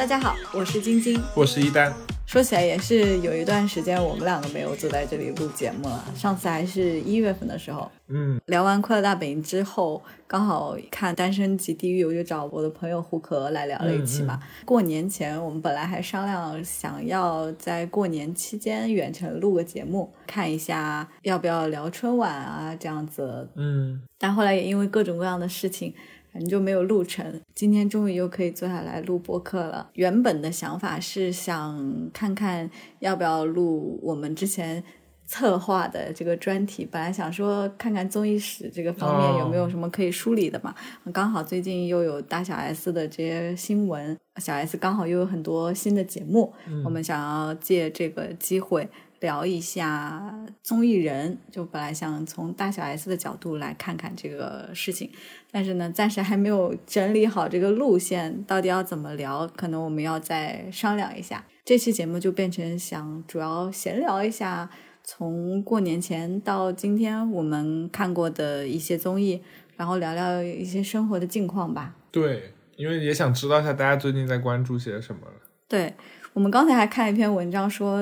大家好，我是晶晶，我是一丹。说起来也是有一段时间，我们两个没有坐在这里录节目了。上次还是一月份的时候，嗯，聊完《快乐大本营》之后，刚好看《单身即地狱》，我就找我的朋友胡可来聊了一期嘛。过年前，我们本来还商量想要在过年期间远程录个节目，看一下要不要聊春晚啊这样子。嗯，但后来也因为各种各样的事情。反正就没有录成，今天终于又可以坐下来录播客了。原本的想法是想看看要不要录我们之前策划的这个专题，本来想说看看综艺史这个方面有没有什么可以梳理的嘛。刚好最近又有大小 S 的这些新闻，小 S 刚好又有很多新的节目，我们想要借这个机会。聊一下综艺人，就本来想从大小 S 的角度来看看这个事情，但是呢，暂时还没有整理好这个路线，到底要怎么聊，可能我们要再商量一下。这期节目就变成想主要闲聊一下，从过年前到今天我们看过的一些综艺，然后聊聊一些生活的近况吧。对，因为也想知道一下大家最近在关注些什么。对。我们刚才还看一篇文章，说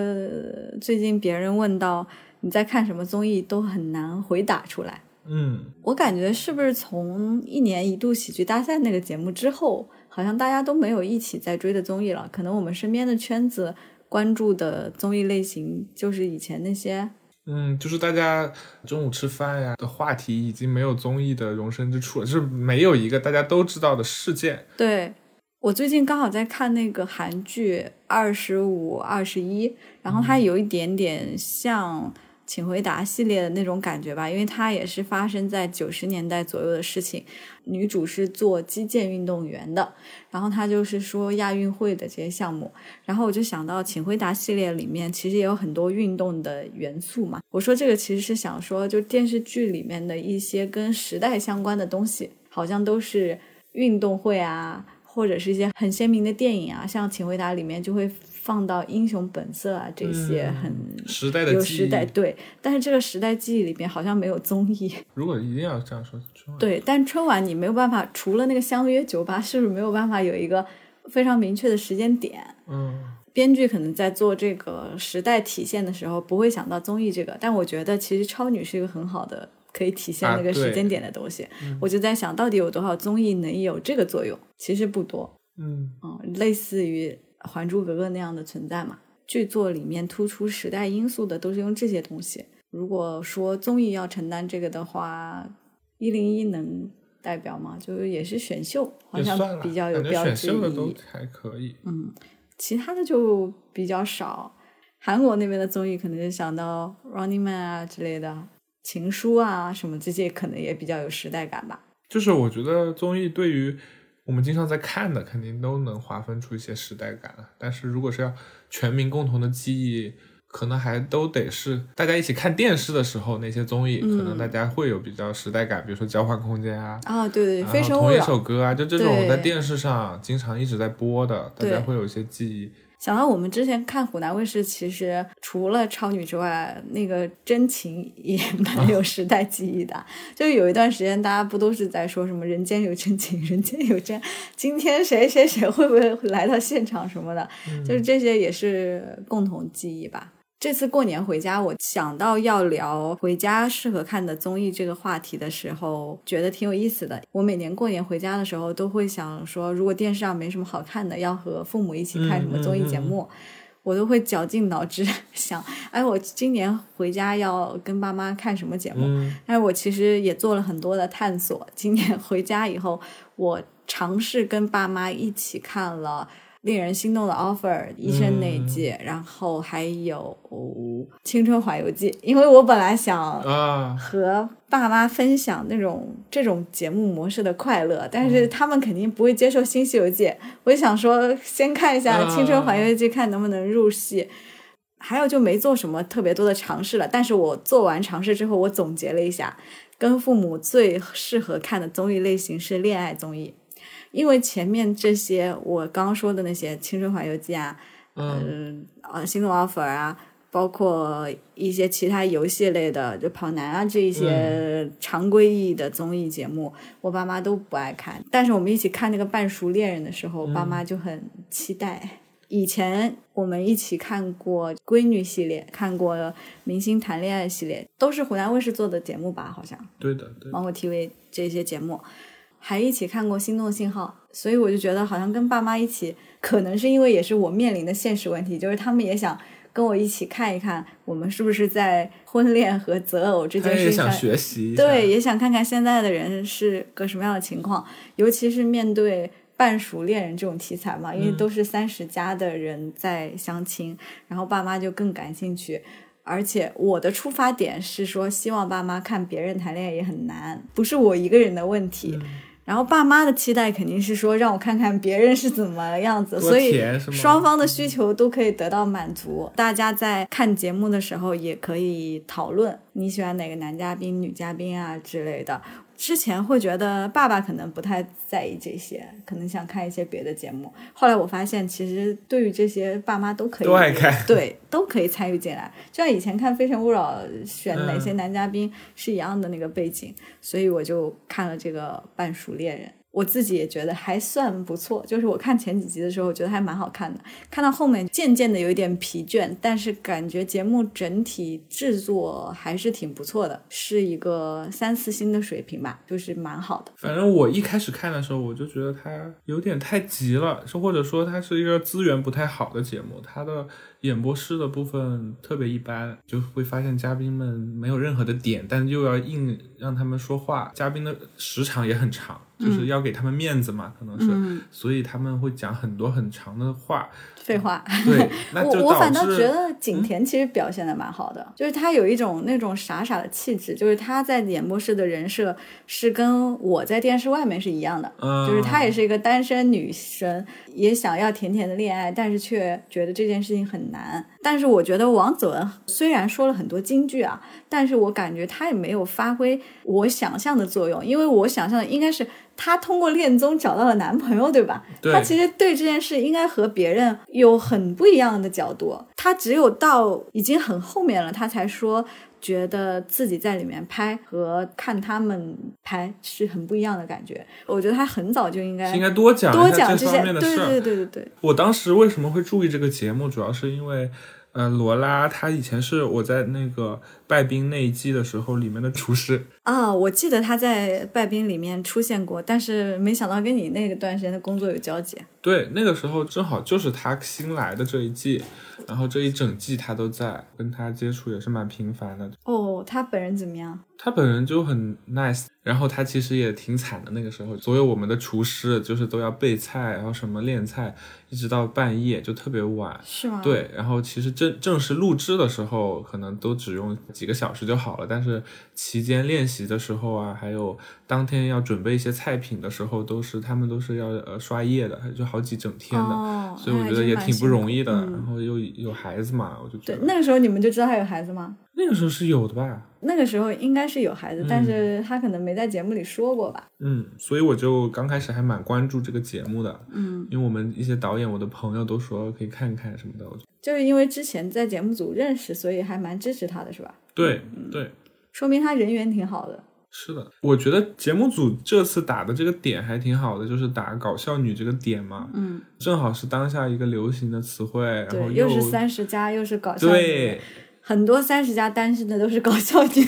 最近别人问到你在看什么综艺，都很难回答出来。嗯，我感觉是不是从一年一度喜剧大赛那个节目之后，好像大家都没有一起在追的综艺了。可能我们身边的圈子关注的综艺类型，就是以前那些，嗯，就是大家中午吃饭呀的话题，已经没有综艺的容身之处了，就是没有一个大家都知道的事件。对。我最近刚好在看那个韩剧《二十五二十一》，然后它有一点点像《请回答》系列的那种感觉吧，因为它也是发生在九十年代左右的事情。女主是做击剑运动员的，然后她就是说亚运会的这些项目。然后我就想到《请回答》系列里面其实也有很多运动的元素嘛。我说这个其实是想说，就电视剧里面的一些跟时代相关的东西，好像都是运动会啊。或者是一些很鲜明的电影啊，像《请回答》里面就会放到《英雄本色》啊这些很时代的有时代对，但是这个时代记忆里面好像没有综艺。如果一定要这样说，春晚对，但春晚你没有办法，除了那个相约酒吧，是不是没有办法有一个非常明确的时间点？嗯，编剧可能在做这个时代体现的时候不会想到综艺这个，但我觉得其实超女是一个很好的。可以体现那个时间点的东西，我就在想到底有多少综艺能有这个作用？其实不多，嗯嗯，类似于《还珠格格》那样的存在嘛。剧作里面突出时代因素的都是用这些东西。如果说综艺要承担这个的话，一零一能代表吗？就是也是选秀，好像比较有标志意义，还可以。嗯，其他的就比较少。韩国那边的综艺可能就想到《Running Man》啊之类的。情书啊，什么这些可能也比较有时代感吧。就是我觉得综艺对于我们经常在看的，肯定都能划分出一些时代感。但是如果是要全民共同的记忆，可能还都得是大家一起看电视的时候那些综艺，可能大家会有比较时代感。比如说《交换空间》啊，啊对对，非同一首歌啊，就这种在电视上经常一直在播的，大家会有一些记忆。想到我们之前看湖南卫视，其实除了超女之外，那个真情也蛮有时代记忆的。就有一段时间，大家不都是在说什么“人间有真情，人间有真”，今天谁谁谁会不会来到现场什么的，就是这些也是共同记忆吧。这次过年回家，我想到要聊回家适合看的综艺这个话题的时候，觉得挺有意思的。我每年过年回家的时候，都会想说，如果电视上没什么好看的，要和父母一起看什么综艺节目，我都会绞尽脑汁 想，哎，我今年回家要跟爸妈看什么节目？但是我其实也做了很多的探索。今年回家以后，我尝试跟爸妈一起看了。令人心动的 offer，医生那一季，然后还有青春环游记，因为我本来想和爸妈分享那种这种节目模式的快乐，但是他们肯定不会接受新西游记，我就想说先看一下青春环游记，看能不能入戏。还有就没做什么特别多的尝试了，但是我做完尝试之后，我总结了一下，跟父母最适合看的综艺类型是恋爱综艺。因为前面这些我刚刚说的那些《青春环游记》啊，嗯，啊，心动 offer 啊，包括一些其他游戏类的，就跑男啊这一些常规意义的综艺节目，我爸妈都不爱看。但是我们一起看那个《半熟恋人》的时候，爸妈就很期待。以前我们一起看过闺女系列，看过明星谈恋爱系列，都是湖南卫视做的节目吧？好像对的，对。芒果 TV 这些节目，还一起看过《心动信号》，所以我就觉得好像跟爸妈一起，可能是因为也是我面临的现实问题，就是他们也想跟我一起看一看，我们是不是在婚恋和择偶这件事情上学习，对，也想看看现在的人是个什么样的情况，尤其是面对。半熟恋人这种题材嘛，因为都是三十加的人在相亲，然后爸妈就更感兴趣。而且我的出发点是说，希望爸妈看别人谈恋爱也很难，不是我一个人的问题。然后爸妈的期待肯定是说，让我看看别人是怎么样子，所以双方的需求都可以得到满足。大家在看节目的时候也可以讨论你喜欢哪个男嘉宾、女嘉宾啊之类的。之前会觉得爸爸可能不太在意这些，可能想看一些别的节目。后来我发现，其实对于这些爸妈都可以，都爱看，对，都可以参与进来。就像以前看《非诚勿扰》选哪些男嘉宾是一样的那个背景，所以我就看了这个《半熟恋人》。我自己也觉得还算不错，就是我看前几集的时候，我觉得还蛮好看的。看到后面渐渐的有一点疲倦，但是感觉节目整体制作还是挺不错的，是一个三四星的水平吧，就是蛮好的。反正我一开始看的时候，我就觉得它有点太急了，是或者说它是一个资源不太好的节目，它的。演播室的部分特别一般，就会发现嘉宾们没有任何的点，但又要硬让他们说话，嘉宾的时长也很长，就是要给他们面子嘛，可能是，所以他们会讲很多很长的话。废话，对，我我反倒觉得景甜其实表现的蛮好的，就是她有一种那种傻傻的气质，就是她在演播室的人设是跟我在电视外面是一样的，就是她也是一个单身女生，也想要甜甜的恋爱，但是却觉得这件事情很难。但是我觉得王子文虽然说了很多金句啊，但是我感觉他也没有发挥我想象的作用，因为我想象的应该是。她通过恋综找到了男朋友，对吧？她其实对这件事应该和别人有很不一样的角度。她只有到已经很后面了，她才说觉得自己在里面拍和看他们拍是很不一样的感觉。我觉得她很早就应该应该多讲多讲这方面的事。对对对对对。我当时为什么会注意这个节目，主要是因为。呃，罗拉她以前是我在那个拜宾那一季的时候里面的厨师啊，我记得他在拜宾里面出现过，但是没想到跟你那个段时间的工作有交集。对，那个时候正好就是他新来的这一季，然后这一整季他都在，跟他接触也是蛮频繁的。哦，他本人怎么样？他本人就很 nice，然后他其实也挺惨的。那个时候，所有我们的厨师就是都要备菜，然后什么练菜，一直到半夜就特别晚。是吗？对，然后其实正正式录制的时候，可能都只用几个小时就好了。但是期间练习的时候啊，还有当天要准备一些菜品的时候，都是他们都是要呃刷夜的，就好几整天的。所以我觉得也挺不容易的。然后又有孩子嘛，我就觉得。对，那个时候你们就知道他有孩子吗？那个时候是有的吧？那个时候应该是有孩子，但是他可能没在节目里说过吧。嗯，所以我就刚开始还蛮关注这个节目的。嗯，因为我们一些导演，我的朋友都说可以看看什么的。就是因为之前在节目组认识，所以还蛮支持他的，是吧？对对，说明他人缘挺好的。是的，我觉得节目组这次打的这个点还挺好的，就是打搞笑女这个点嘛。嗯，正好是当下一个流行的词汇，然后又是三十加，又是搞笑女。很多三十加单身的都是搞笑女，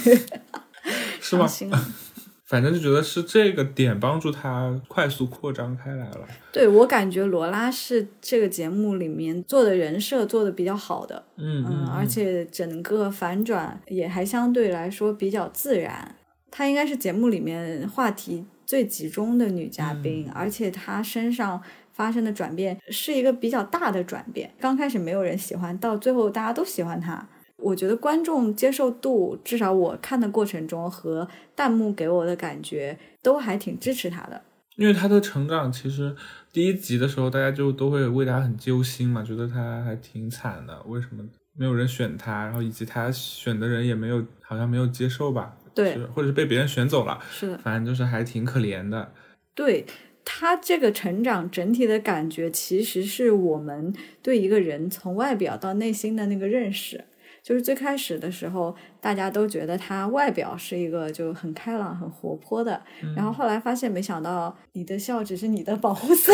是吗？反正就觉得是这个点帮助他快速扩张开来了。对我感觉罗拉是这个节目里面做的人设做的比较好的，嗯嗯，而且整个反转也还相对来说比较自然。她应该是节目里面话题最集中的女嘉宾，而且她身上发生的转变是一个比较大的转变。刚开始没有人喜欢，到最后大家都喜欢她。我觉得观众接受度，至少我看的过程中和弹幕给我的感觉都还挺支持他的。因为他的成长，其实第一集的时候大家就都会为他很揪心嘛，觉得他还挺惨的，为什么没有人选他？然后以及他选的人也没有，好像没有接受吧？对，或者是被别人选走了。是的，反正就是还挺可怜的。对他这个成长整体的感觉，其实是我们对一个人从外表到内心的那个认识。就是最开始的时候，大家都觉得他外表是一个就很开朗、很活泼的，然后后来发现，没想到你的笑只是你的保护色，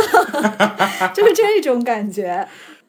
就是这种感觉。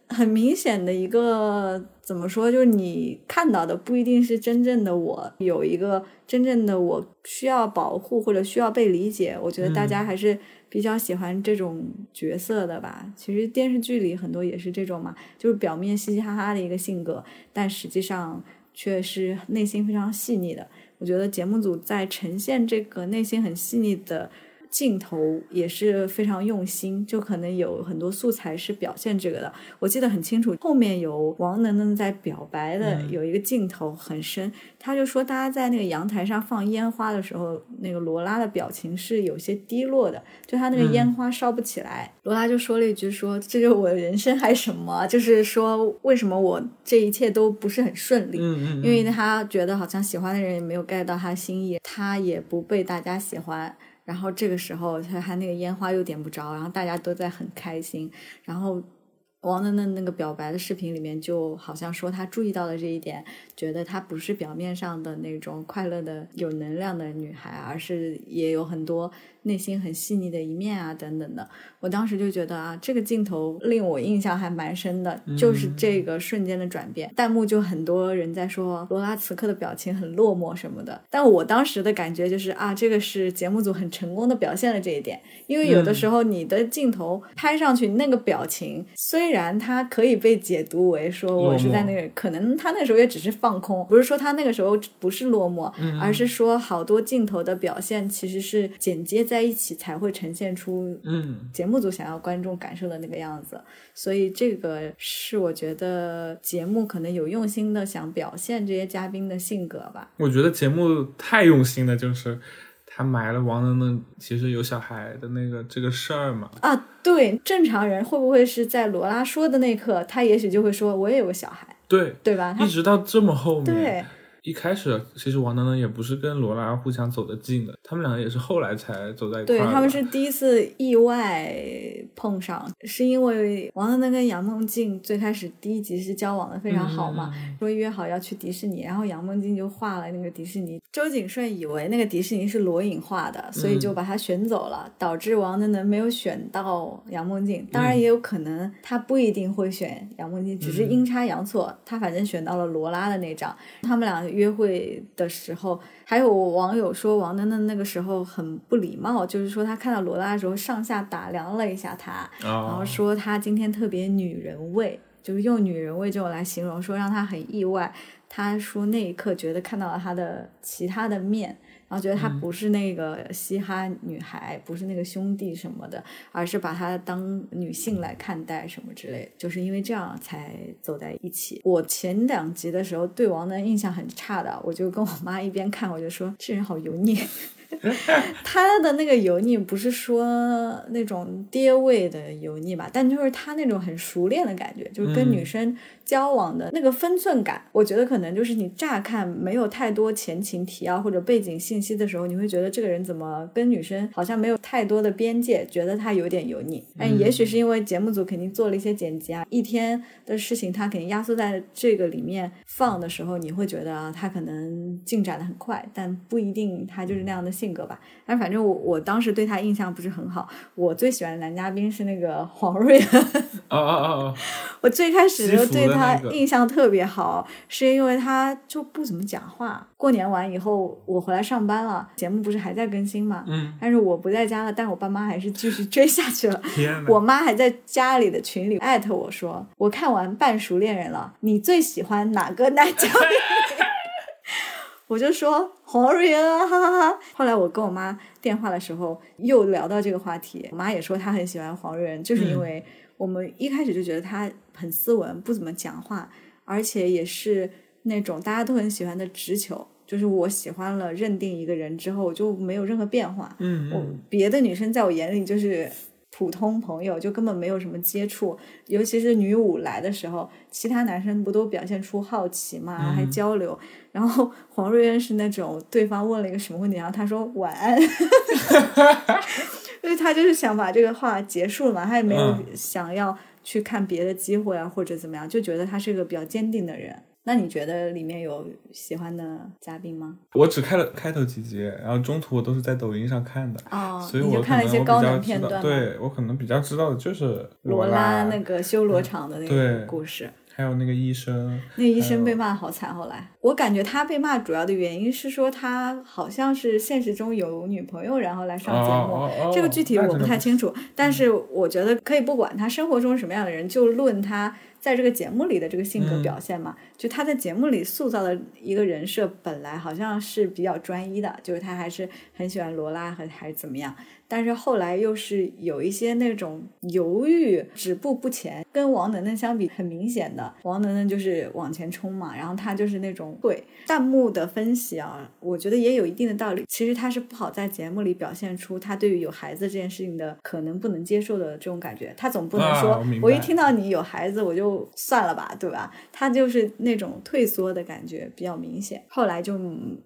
很明显的一个怎么说，就是你看到的不一定是真正的我，有一个真正的我需要保护或者需要被理解。我觉得大家还是比较喜欢这种角色的吧。其实电视剧里很多也是这种嘛，就是表面嘻嘻哈哈的一个性格，但实际上却是内心非常细腻的。我觉得节目组在呈现这个内心很细腻的。镜头也是非常用心，就可能有很多素材是表现这个的。我记得很清楚，后面有王能能在表白的有一个镜头很深，他就说大家在那个阳台上放烟花的时候，那个罗拉的表情是有些低落的，就他那个烟花烧不起来。罗拉就说了一句说：“这就是我的人生还是什么？就是说为什么我这一切都不是很顺利？嗯嗯，因为他觉得好像喜欢的人也没有 get 到他心意，他也不被大家喜欢。”然后这个时候，他他那个烟花又点不着，然后大家都在很开心。然后王能能那个表白的视频里面，就好像说他注意到了这一点，觉得她不是表面上的那种快乐的、有能量的女孩，而是也有很多。内心很细腻的一面啊，等等的，我当时就觉得啊，这个镜头令我印象还蛮深的，就是这个瞬间的转变。弹幕就很多人在说罗拉此刻的表情很落寞什么的，但我当时的感觉就是啊，这个是节目组很成功的表现了这一点。因为有的时候你的镜头拍上去那个表情，虽然它可以被解读为说我是在那个，可能他那时候也只是放空，不是说他那个时候不是落寞，而是说好多镜头的表现其实是剪接在。一起才会呈现出，嗯，节目组想要观众感受的那个样子，所以这个是我觉得节目可能有用心的想表现这些嘉宾的性格吧。我觉得节目太用心了，就是他埋了王能能其实有小孩的那个这个事儿嘛。啊，对，正常人会不会是在罗拉说的那刻，他也许就会说我也有个小孩，对对吧？一直到这么后面。对。一开始其实王能能也不是跟罗拉互相走得近的，他们两个也是后来才走在一块对，他们是第一次意外碰上，是因为王能能跟杨梦静最开始第一集是交往的非常好嘛，说约好要去迪士尼，然后杨梦静就画了那个迪士尼，周景顺以为那个迪士尼是罗颖画的，所以就把他选走了，导致王能能没有选到杨梦静。当然也有可能他不一定会选杨梦静，只是阴差阳错，他反正选到了罗拉的那张，他们俩。约会的时候，还有网友说王丹丹那个时候很不礼貌，就是说他看到罗拉的时候上下打量了一下她，然后说她今天特别女人味，就是用女人味这种来形容，说让她很意外。他说那一刻觉得看到了她的其他的面。然后觉得她不是那个嘻哈女孩，不是那个兄弟什么的，而是把她当女性来看待什么之类，就是因为这样才走在一起。我前两集的时候对王楠印象很差的，我就跟我妈一边看我就说这人好油腻。他的那个油腻不是说那种爹味的油腻吧，但就是他那种很熟练的感觉，就是跟女生交往的那个分寸感。我觉得可能就是你乍看没有太多前情提要或者背景信息的时候，你会觉得这个人怎么跟女生好像没有太多的边界，觉得他有点油腻。但也许是因为节目组肯定做了一些剪辑啊，一天的事情他肯定压缩在这个里面放的时候，你会觉得啊，他可能进展的很快，但不一定他就是那样的。性格吧，但反正我我当时对他印象不是很好。我最喜欢的男嘉宾是那个黄瑞恩。哦哦哦！我最开始就对他印象特别好，是因为他就不怎么讲话。过年完以后，我回来上班了，节目不是还在更新吗？嗯。但是我不在家了，但我爸妈还是继续追下去了。天我妈还在家里的群里艾特我说：“我看完《半熟恋人》了，你最喜欢哪个男嘉宾？” 我就说黄瑞恩啊，哈哈哈！后来我跟我妈电话的时候又聊到这个话题，我妈也说她很喜欢黄瑞恩，就是因为我们一开始就觉得他很斯文，不怎么讲话，而且也是那种大家都很喜欢的直球，就是我喜欢了认定一个人之后就没有任何变化。嗯我别的女生在我眼里就是。普通朋友就根本没有什么接触，尤其是女五来的时候，其他男生不都表现出好奇嘛，还交流。然后黄瑞恩是那种对方问了一个什么问题，然后他说晚安，因为他就是想把这个话结束了嘛，他也没有想要去看别的机会啊或者怎么样，就觉得他是个比较坚定的人。那你觉得里面有喜欢的嘉宾吗？我只看了开头几集，然后中途我都是在抖音上看的，哦，所以我你就看了一些高能片段？对我可能比较知道的就是罗拉那个修罗场的那个故事。还有那个医生，那医生被骂好惨，后来我感觉他被骂主要的原因是说他好像是现实中有女朋友，然后来上节目。哦哦哦这个具体我不太清楚，但是我觉得可以不管他生活中是什么样的人，就论他在这个节目里的这个性格嗯表现嘛。就他在节目里塑造的一个人设，本来好像是比较专一的，就是他还是很喜欢罗拉和还是怎么样，但是后来又是有一些那种犹豫、止步不前，跟王能能相比很明显的，王能能就是往前冲嘛，然后他就是那种会弹幕的分析啊，我觉得也有一定的道理。其实他是不好在节目里表现出他对于有孩子这件事情的可能不能接受的这种感觉，他总不能说、啊我我一听到你有孩子我就算了吧，对吧？他就是那种退缩的感觉比较明显，后来就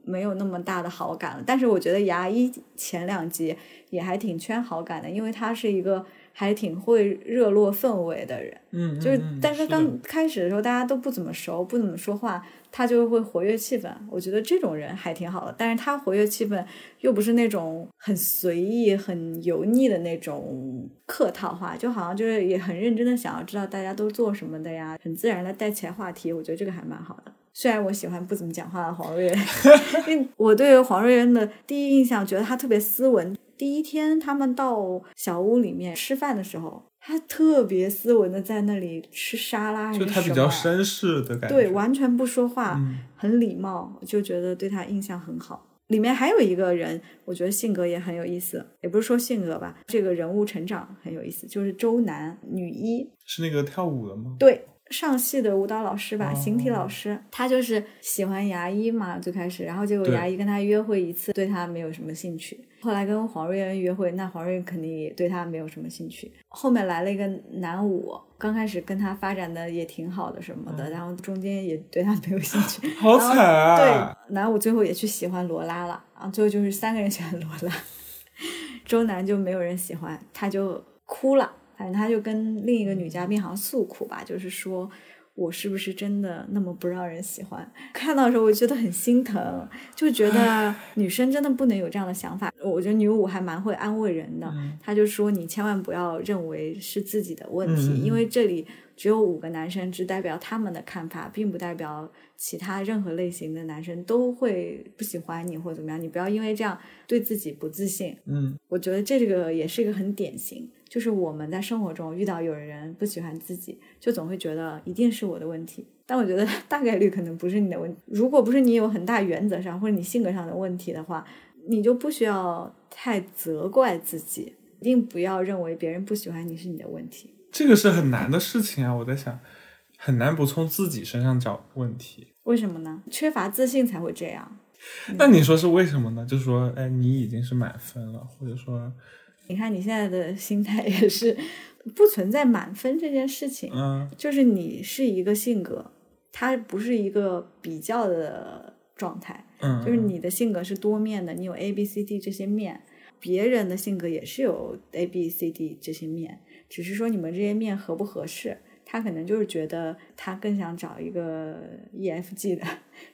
没有那么大的好感了。但是我觉得牙医前两集也还挺圈好感的，因为他是一个还挺会热络氛围的人。嗯，就是嗯，但是刚开始的时候，大家都不怎么熟，不怎么说话，他就会活跃气氛。我觉得这种人还挺好的，但是他活跃气氛又不是那种很随意、很油腻的那种客套话，就好像就是也很认真的想要知道大家都做什么的呀，很自然的带起来话题。我觉得这个还蛮好的。虽然我喜欢不怎么讲话的黄瑞恩，因为我对黄瑞恩的第一印象觉得他特别斯文。第一天他们到小屋里面吃饭的时候，他特别斯文的在那里吃沙拉就他比较绅士的感觉，对，完全不说话，嗯很礼貌，就觉得对他印象很好。里面还有一个人，我觉得性格也很有意思，也不是说性格吧，这个人物成长很有意思，就是周楠，女一，是那个跳舞的吗？对，上戏的舞蹈老师吧，形体哦老师，他就是喜欢牙医嘛，最开始，然后结果牙医跟他约会一次，对他没有什么兴趣。后来跟黄瑞恩约会，那黄瑞恩肯定也对他没有什么兴趣。后面来了一个男五，刚开始跟他发展的也挺好的什么的，然后中间也对他没有兴趣。好惨啊！对，男五最后也去喜欢罗拉了然后，最后就是三个人喜欢罗拉，周南就没有人喜欢，他就哭了。反正他就跟另一个女嘉宾好像诉苦吧，就是说我是不是真的那么不让人喜欢？看到的时候我觉得很心疼，就觉得女生真的不能有这样的想法。我觉得女五还蛮会安慰人的，她就说你千万不要认为是自己的问题，因为这里只有五个男生，只代表他们的看法，并不代表其他任何类型的男生都会不喜欢你或者怎么样。你不要因为这样对自己不自信。嗯，我觉得这个也是一个很典型，就是我们在生活中遇到有人不喜欢自己，就总会觉得一定是我的问题。但我觉得 大概率可能不是你的问题。如果不是你有很大原则上或者你性格上的问题的话，你就不需要太责怪自己，一定不要认为别人不喜欢你是你的问题。这个是很难的事情啊！我在想，很难不从自己身上找问题。为什么呢？缺乏自信才会这样。那你说是为什么呢？就说，哎，你已经是满分了，或者说，你看你现在的心态也是不存在满分这件事情，嗯就是你是一个性格，它不是一个比较的状态，嗯，就是你的性格是多面的，你有 A、B、C、D 这些面，别人的性格也是有 A、B、C、D 这些面，只是说你们这些面合不合适。他可能就是觉得他更想找一个 E、F、G 的，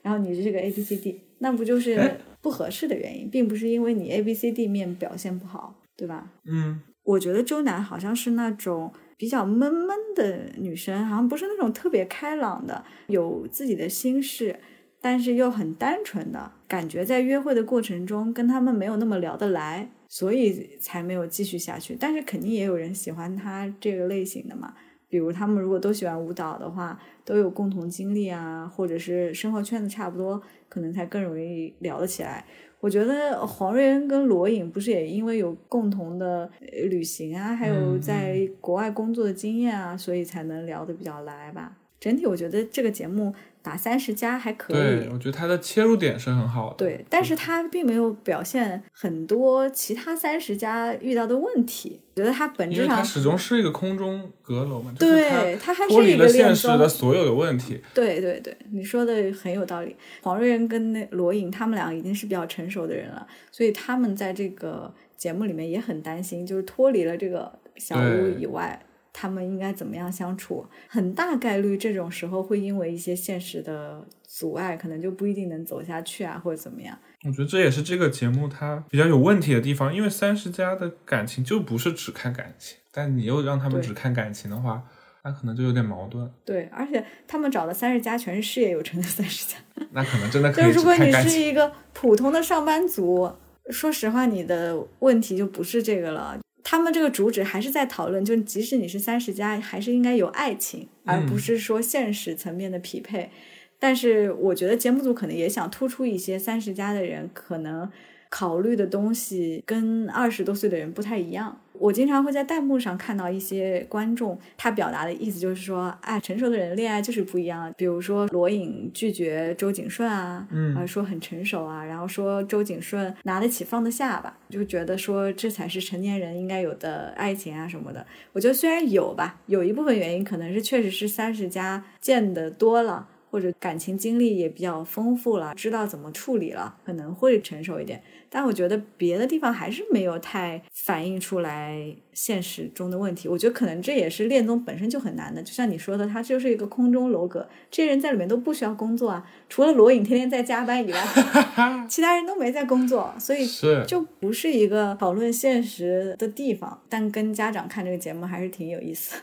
然后你是这个 A、B、C、D，那不就是哎不合适的原因，并不是因为你 A、B、C、D 面表现不好，对吧？嗯我觉得周楠好像是那种比较闷闷的女生，好像不是那种特别开朗的，有自己的心事，但是又很单纯的感觉，在约会的过程中跟他们没有那么聊得来，所以才没有继续下去。但是肯定也有人喜欢他这个类型的嘛，比如他们如果都喜欢舞蹈的话，都有共同经历啊，或者是生活圈子差不多，可能才更容易聊得起来。我觉得黄瑞恩跟罗颖不是也因为有共同的呃旅行啊，还有嗯在国外工作的经验啊，所以才能聊得比较来吧。整体我觉得这个节目打三十加还可以对，，我觉得他的切入点是很好的。对，但是他并没有表现很多其他三十加遇到的问题。我觉得他本质上它始终是一个空中阁楼嘛，对它他还脱离了是一个恋现实的。所有的问题。对对对，你说的很有道理。黄瑞恩跟那罗颖他们俩已经是比较成熟的人了，所以他们在这个节目里面也很担心，就是脱离了这个小屋以外，他们应该怎么样相处。很大概率这种时候会因为一些现实的阻碍，可能就不一定能走下去啊，或者怎么样。我觉得这也是这个节目它比较有问题的地方，因为三十加的感情就不是只看感情，但你又让他们只看感情的话，那可能就有点矛盾。对，而且他们找的三十加全是事业有成的三十加。那可能真的可以只就如果你。是一个普通的上班族，说实话，你的问题就不是这个了。他们这个主旨还是在讨论，就即使你是三十加，还是应该有爱情，而不是说现实层面的匹配。但是我觉得节目组可能也想突出一些三十加的人可能考虑的东西跟二十多岁的人不太一样。我经常会在弹幕上看到一些观众，他表达的意思就是说，哎，成熟的人恋爱就是不一样。比如说罗颖拒绝周景顺啊，嗯啊说很成熟啊，然后说周景顺拿得起放得下吧，就觉得说这才是成年人应该有的爱情啊什么的。我觉得虽然有吧，有一部分原因可能是确实是三十加见得多了。或者感情经历也比较丰富了，知道怎么处理了，可能会成熟一点。但我觉得别的地方还是没有太反映出来现实中的问题。我觉得可能这也是恋综本身就很难的，就像你说的，它就是一个空中楼阁，这些人在里面都不需要工作啊，除了罗颖天天在加班以外，其他人都没在工作，所以是就不是一个讨论现实的地方。但跟家长看这个节目还是挺有意思，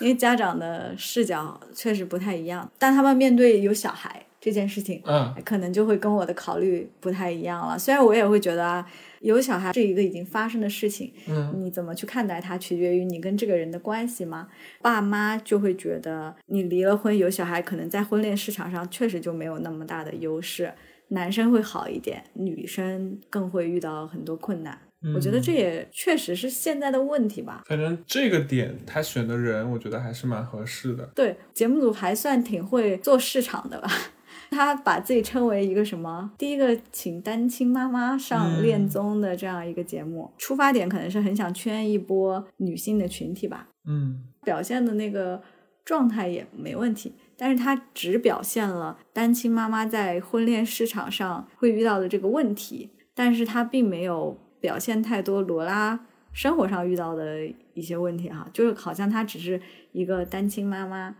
因为家长的视角确实不太一样，但他们面对有小孩这件事情，嗯，可能就会跟我的考虑不太一样了。虽然我也会觉得啊，有小孩是一个已经发生的事情，嗯，你怎么去看待它，取决于你跟这个人的关系吗。爸妈就会觉得你离了婚有小孩，可能在婚恋市场上确实就没有那么大的优势，男生会好一点，女生更会遇到很多困难。我觉得这也确实是现在的问题吧。反正这个点他选的人，我觉得还是蛮合适的。对，节目组还算挺会做市场的吧。他把自己称为一个什么？第一个请单亲妈妈上恋综的这样一个节目，出发点可能是很想圈一波女性的群体吧。嗯，表现的那个状态也没问题，但是他只表现了单亲妈妈在婚恋市场上会遇到的这个问题，但是他并没有表现太多罗拉生活上遇到的一些问题哈，就是好像她只是一个单亲妈妈，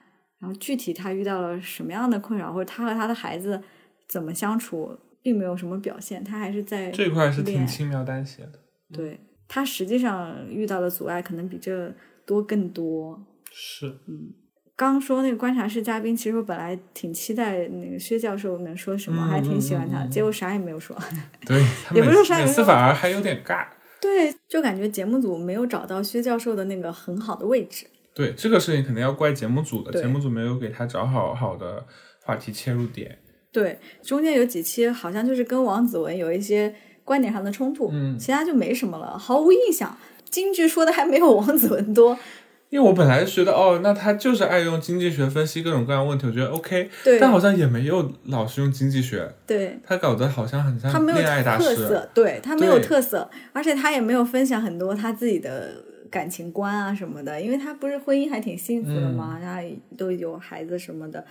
然后具体他遇到了什么样的困扰，或者他和他的孩子怎么相处，并没有什么表现，他还是在这块是挺轻描淡写的。对他实际上遇到的阻碍可能比这多更多。是，嗯刚说那个观察室嘉宾，其实我本来挺期待那个薛教授能说什么，嗯还挺喜欢他，结果啥也没有说。对，也不是啥也没有次反而还有点尬。对，就感觉节目组没有找到薛教授的那个很好的位置。对这个事情，肯定要怪节目组的，节目组没有给他找好好的话题切入点。对，中间有几期好像就是跟王子文有一些观点上的冲突，嗯其他就没什么了，毫无印象。京剧说的还没有王子文多，因为我本来觉得哦，那他就是爱用经济学分析各种各样的问题，我觉得 OK，对但好像也没有老是用经济学，对，他搞得好像很像恋爱大师。特色，对他没有特色，而且他也没有分享很多他自己的感情观啊什么的，因为他不是婚姻还挺幸福的嘛，他都有孩子什么的，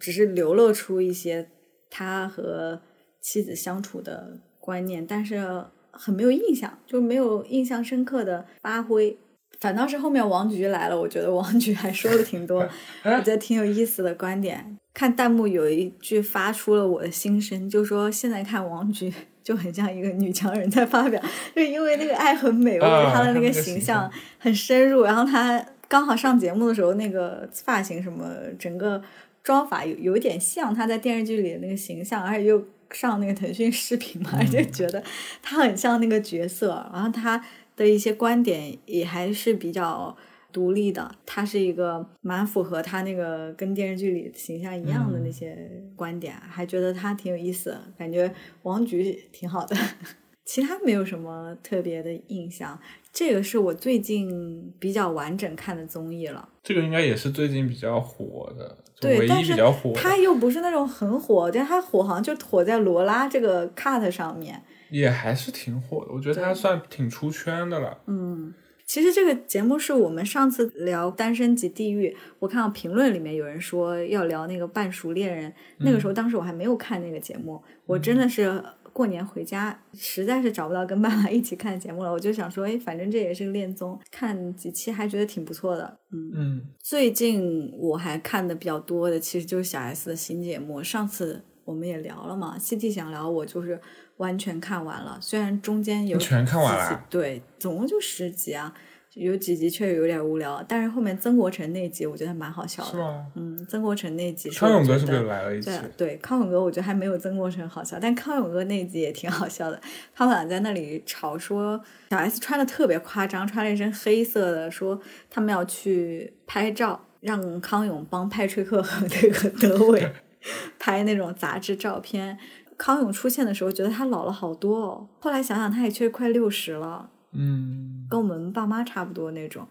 只是流露出一些他和妻子相处的观念，但是很没有印象，就没有印象深刻的发挥。反倒是后面王菊来了，我觉得王菊还说了挺多，我觉得挺有意思的观点。看弹幕有一句发出了我的心声，就说现在看王菊就很像一个女强人在发表，就因为那个爱很美，我觉得啊她的那个形形象象很深入，然后她刚好上节目的时候，那个发型什么，整个妆法有有一点像她在电视剧里的那个形象，而且又上那个腾讯视频嘛，就觉得她很像那个角色，然后她的一些观点也还是比较独立的，他是一个蛮符合他那个跟电视剧里形象一样的那些观点，还觉得他挺有意思，感觉王菊挺好的。其他没有什么特别的印象，这个是我最近比较完整看的综艺了。这个应该也是最近比较火的，对，唯一但是比较火的，它又不是那种很火，但它火好像就火在罗拉这个 cut 上面。也还是挺火的。我觉得他算挺出圈的了。嗯，其实这个节目是我们上次聊《单身即地狱》，我看到评论里面有人说要聊那个半熟恋人，那个时候当时我还没有看那个节目，我真的是过年回家，实在是找不到跟爸爸一起看节目了，我就想说，哎，反正这也是个恋综，看几期还觉得挺不错的。嗯，嗯，最近我还看的比较多的，其实就是小 S 的新节目。上次我们也聊了嘛，西 T 想聊，我就是完全看完了，虽然中间有全看完了对，总共就十集啊，有几集确实有点无聊，但是后面曾国成那集我觉得蛮好笑的。是吗？嗯，曾国成那集康永哥是不是来了一起对？对，康永哥我觉得还没有曾国成好笑，但康永哥那集也挺好笑的。他们俩在那里吵说小 S 穿的特别夸张，穿了一身黑色的，说他们要去拍照，让康永帮派崔克和那个德伟 拍那种杂志照片。康永出现的时候，觉得他老了好多哦。后来想想，他也确实快六十了，嗯，跟我们爸妈差不多那种，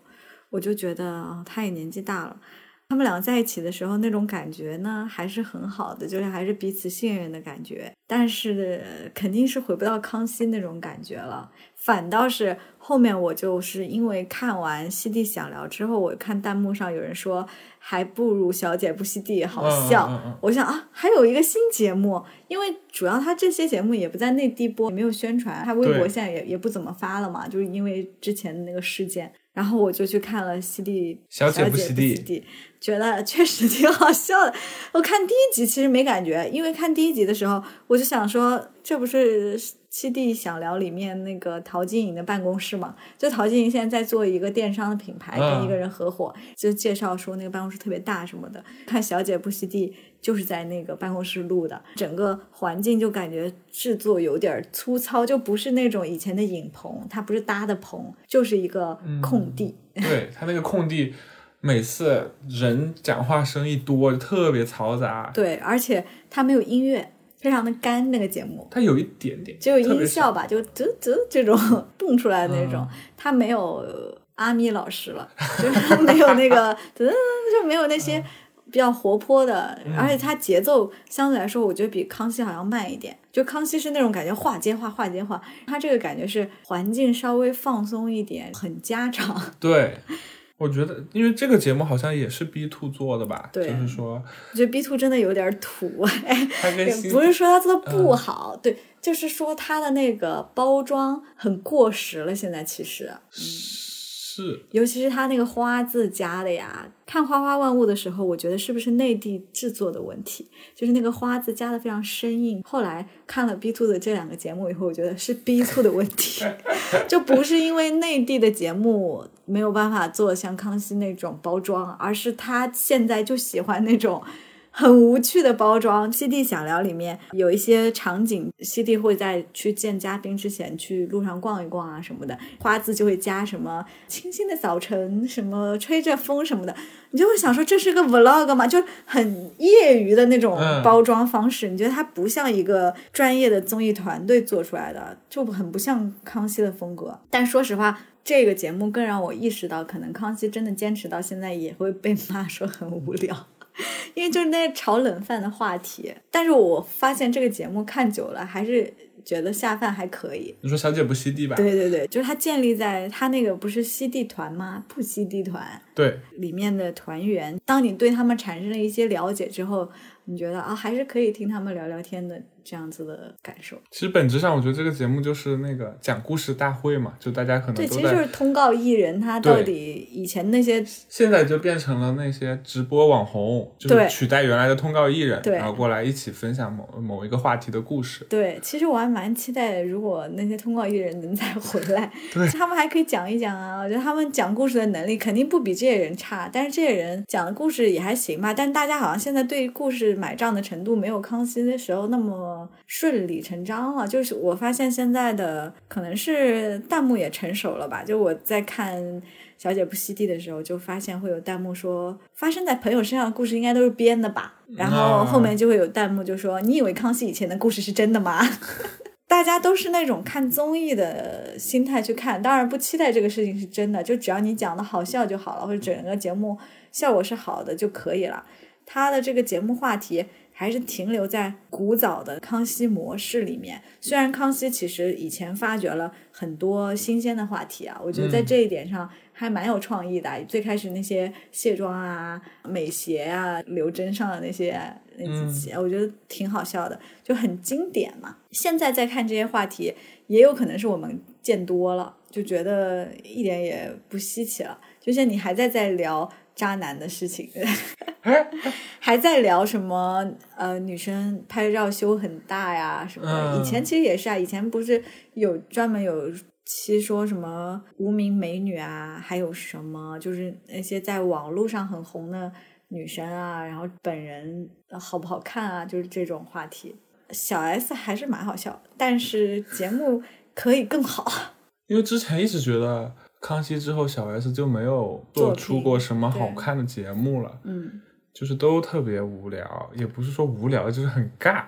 我就觉得啊，他也年纪大了。他们俩在一起的时候，那种感觉呢，还是很好的，就是还是彼此信任的感觉。但是呃肯定是回不到康熙那种感觉了。反倒是后面我就是因为看完《西地想聊》之后，我看弹幕上有人说还不如《小姐不西地》好笑。嗯嗯嗯我想啊，还有一个新节目，因为主要他这些节目也不在内地播，也没有宣传，他微博现在也也不怎么发了嘛，就是因为之前的那个事件。然后我就去看了《西地小姐姐不不吸地地》，觉得确实挺好笑的。我看第一集其实没感觉，因为看第一集的时候，我就想说，这不是《七弟想聊》里面那个陶晶莹的办公室嘛？就陶晶莹现在在做一个电商的品牌，跟一个人合伙，就介绍说那个办公室特别大什么的。看《小姐不吸地》就是在那个办公室录的，整个环境就感觉制作有点粗糙，就不是那种以前的影棚，它不是搭的棚，就是一个空地。对他那个空地，每次人讲话声一多，就特别嘈杂。对，而且它没有音乐，非常的干。那个节目它有一点点，只有。音效吧，就啧啧这种 蹦出来的那种嗯，它没有呃阿咪老师了，就是没有那个 啧，就没有那些比较活泼的，而且它节奏相对来说，我觉得比康熙好像慢一点。就康熙是那种感觉话接话，话接话，它这个感觉是环境稍微放松一点，很家常。对，我觉得，因为这个节目好像也是 B two 做的吧？对就是说我觉得 B two 真的有点土，他跟不是说他做的不嗯好，对，就是说他的那个包装很过时了。现在其实，是尤其是他那个花字加的呀，看花花万物的时候，我觉得是不是内地制作的问题？就是那个花字加的非常生硬。后来看了 B two 的这两个节目以后，我觉得是 B two 的问题，就不是因为内地的节目没有办法做像康熙那种包装，而是他现在就喜欢那种。很无趣的包装，《西地想聊》里面有一些场景，西地会在去见嘉宾之前去路上逛一逛啊什么的，花字就会加什么清新的早晨，什么吹着风什么的，你就会想说这是个 vlog 嘛，就很业余的那种嗯包装方式，你觉得它不像一个专业的综艺团队做出来的，就很不像康熙的风格。但说实话。这个节目更让我意识到，可能康熙真的坚持到现在也会被骂说很无聊。因为就是那些炒冷饭的话题。但是我发现这个节目看久了，还是觉得下饭还可以。你说小姐不吸地吧？对对对，就是它建立在它那个不是吸地团吗？不吸地团对里面的团员，当你对他们产生了一些了解之后，你觉得啊，还是可以听他们聊聊天的这样子的感受。其实本质上，我觉得这个节目就是那个讲故事大会嘛，就大家可能对，其实就是通告艺人，他到底以前那些现在就变成了那些直播网红，就是对取代原来的通告艺人，对然后过来一起分享某某一个话题的故事。对，其实我还蛮期待，如果那些通告艺人能再回来，对他们还可以讲一讲啊。我觉得他们讲故事的能力肯定不比这些人差，但是这些人讲的故事也还行吧。但大家好像现在对故事买账的程度没有康熙的时候那么顺理成章了。就是我发现现在的可能是弹幕也成熟了吧。就我在看《小姐不吸地》的时候，就发现会有弹幕说发生在朋友身上的故事应该都是编的吧。然后后面就会有弹幕就说：“你以为康熙以前的故事是真的吗？” 大家都是那种看综艺的心态去看，当然不期待这个事情是真的，就只要你讲的好笑就好了，或者整个节目效果是好的就可以了。他的这个节目话题还是停留在古早的康熙模式里面。虽然康熙其实以前发掘了很多新鲜的话题啊，我觉得在这一点上还蛮有创意的。最开始那些卸妆啊、美鞋啊、留针上的那些那几期，我觉得挺好笑的，就很经典嘛。现在再看这些话题，也有可能是我们见多了，就觉得一点也不稀奇了。就像你还在在聊。渣男的事情 还在聊什么？呃，女生拍照修很大呀，什么的？以前其实也是啊，以前不是有专门有期说什么无名美女啊，还有什么就是那些在网络上很红的女生啊，然后本人好不好看啊，就是这种话题。小 S 还是蛮好笑，但是节目可以更好。因为之前一直觉得。康熙之后，小 S 就没有做出过什么好看的节目了。嗯，就是都特别无聊，也不是说无聊，就是很尬。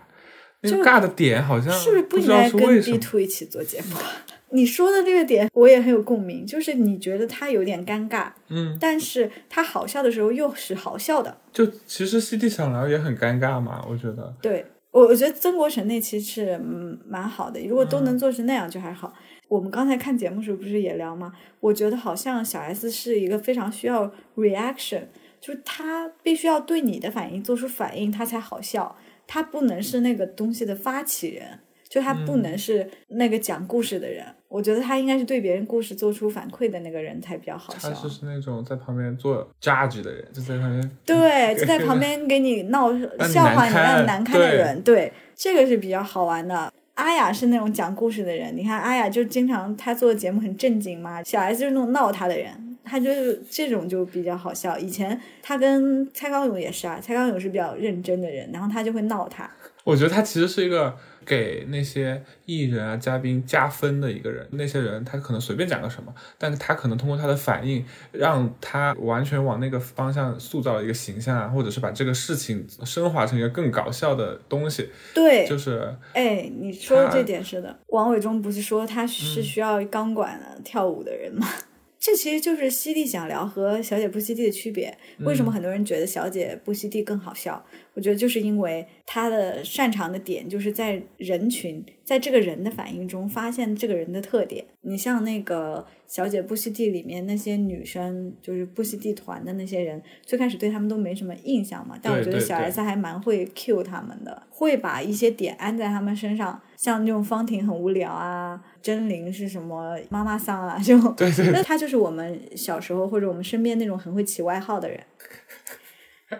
那个尬的点好像是不是不应该跟 B Two 一起做节目？你说的这个点我也很有共鸣，就是你觉得他有点尴尬，嗯，但是他好笑的时候又是好笑的。就其实 C D 想聊也很尴尬嘛，我觉得。对，我我觉得曾国成那期是嗯蛮好的，如果都能做成那样就还好。我们刚才看节目时候不是也聊吗？我觉得好像小 S 是一个非常需要 reaction，就是他必须要对你的反应做出反应，他才好笑。他不能是那个东西的发起人，就他不能是那个讲故事的人。我觉得他应该是对别人故事做出反馈的那个人才比较好笑。他就是那种在旁边做 judge 的人，就在旁边对，就在旁边给你闹笑话、你让你难堪的人，对，这个是比较好玩的。阿雅是那种讲故事的人，你看阿雅就经常她做的节目很正经嘛，小 S 就是那种闹她的人，她就是这种就比较好笑。以前她跟蔡康永也是啊，蔡康永是比较认真的人，然后她就会闹他。我觉得他其实是一个给那些艺人啊、嘉宾加分的一个人。那些人他可能随便讲个什么，但是他可能通过他的反应，让他完全往那个方向塑造了一个形象啊，或者是把这个事情升华成一个更搞笑的东西。对，就是，哎，你说的这点是的。王伟忠不是说他是需要钢管的跳舞的人吗？这其实就是西地想聊和小姐不西地的区别。为什么很多人觉得小姐不西地更好笑？我觉得就是因为她的擅长的点就是在人群，在这个人的反应中发现这个人的特点。你像那个《小姐不吸地》里面那些女生，就是不吸地团的那些人，最开始对他们都没什么印象嘛。但我觉得小 S 还蛮会 cue 他们的，会把一些点安在他们身上。像那种方婷很无聊啊，真灵是什么妈妈桑啊，就 那他就是我们小时候或者我们身边那种很会起外号的人。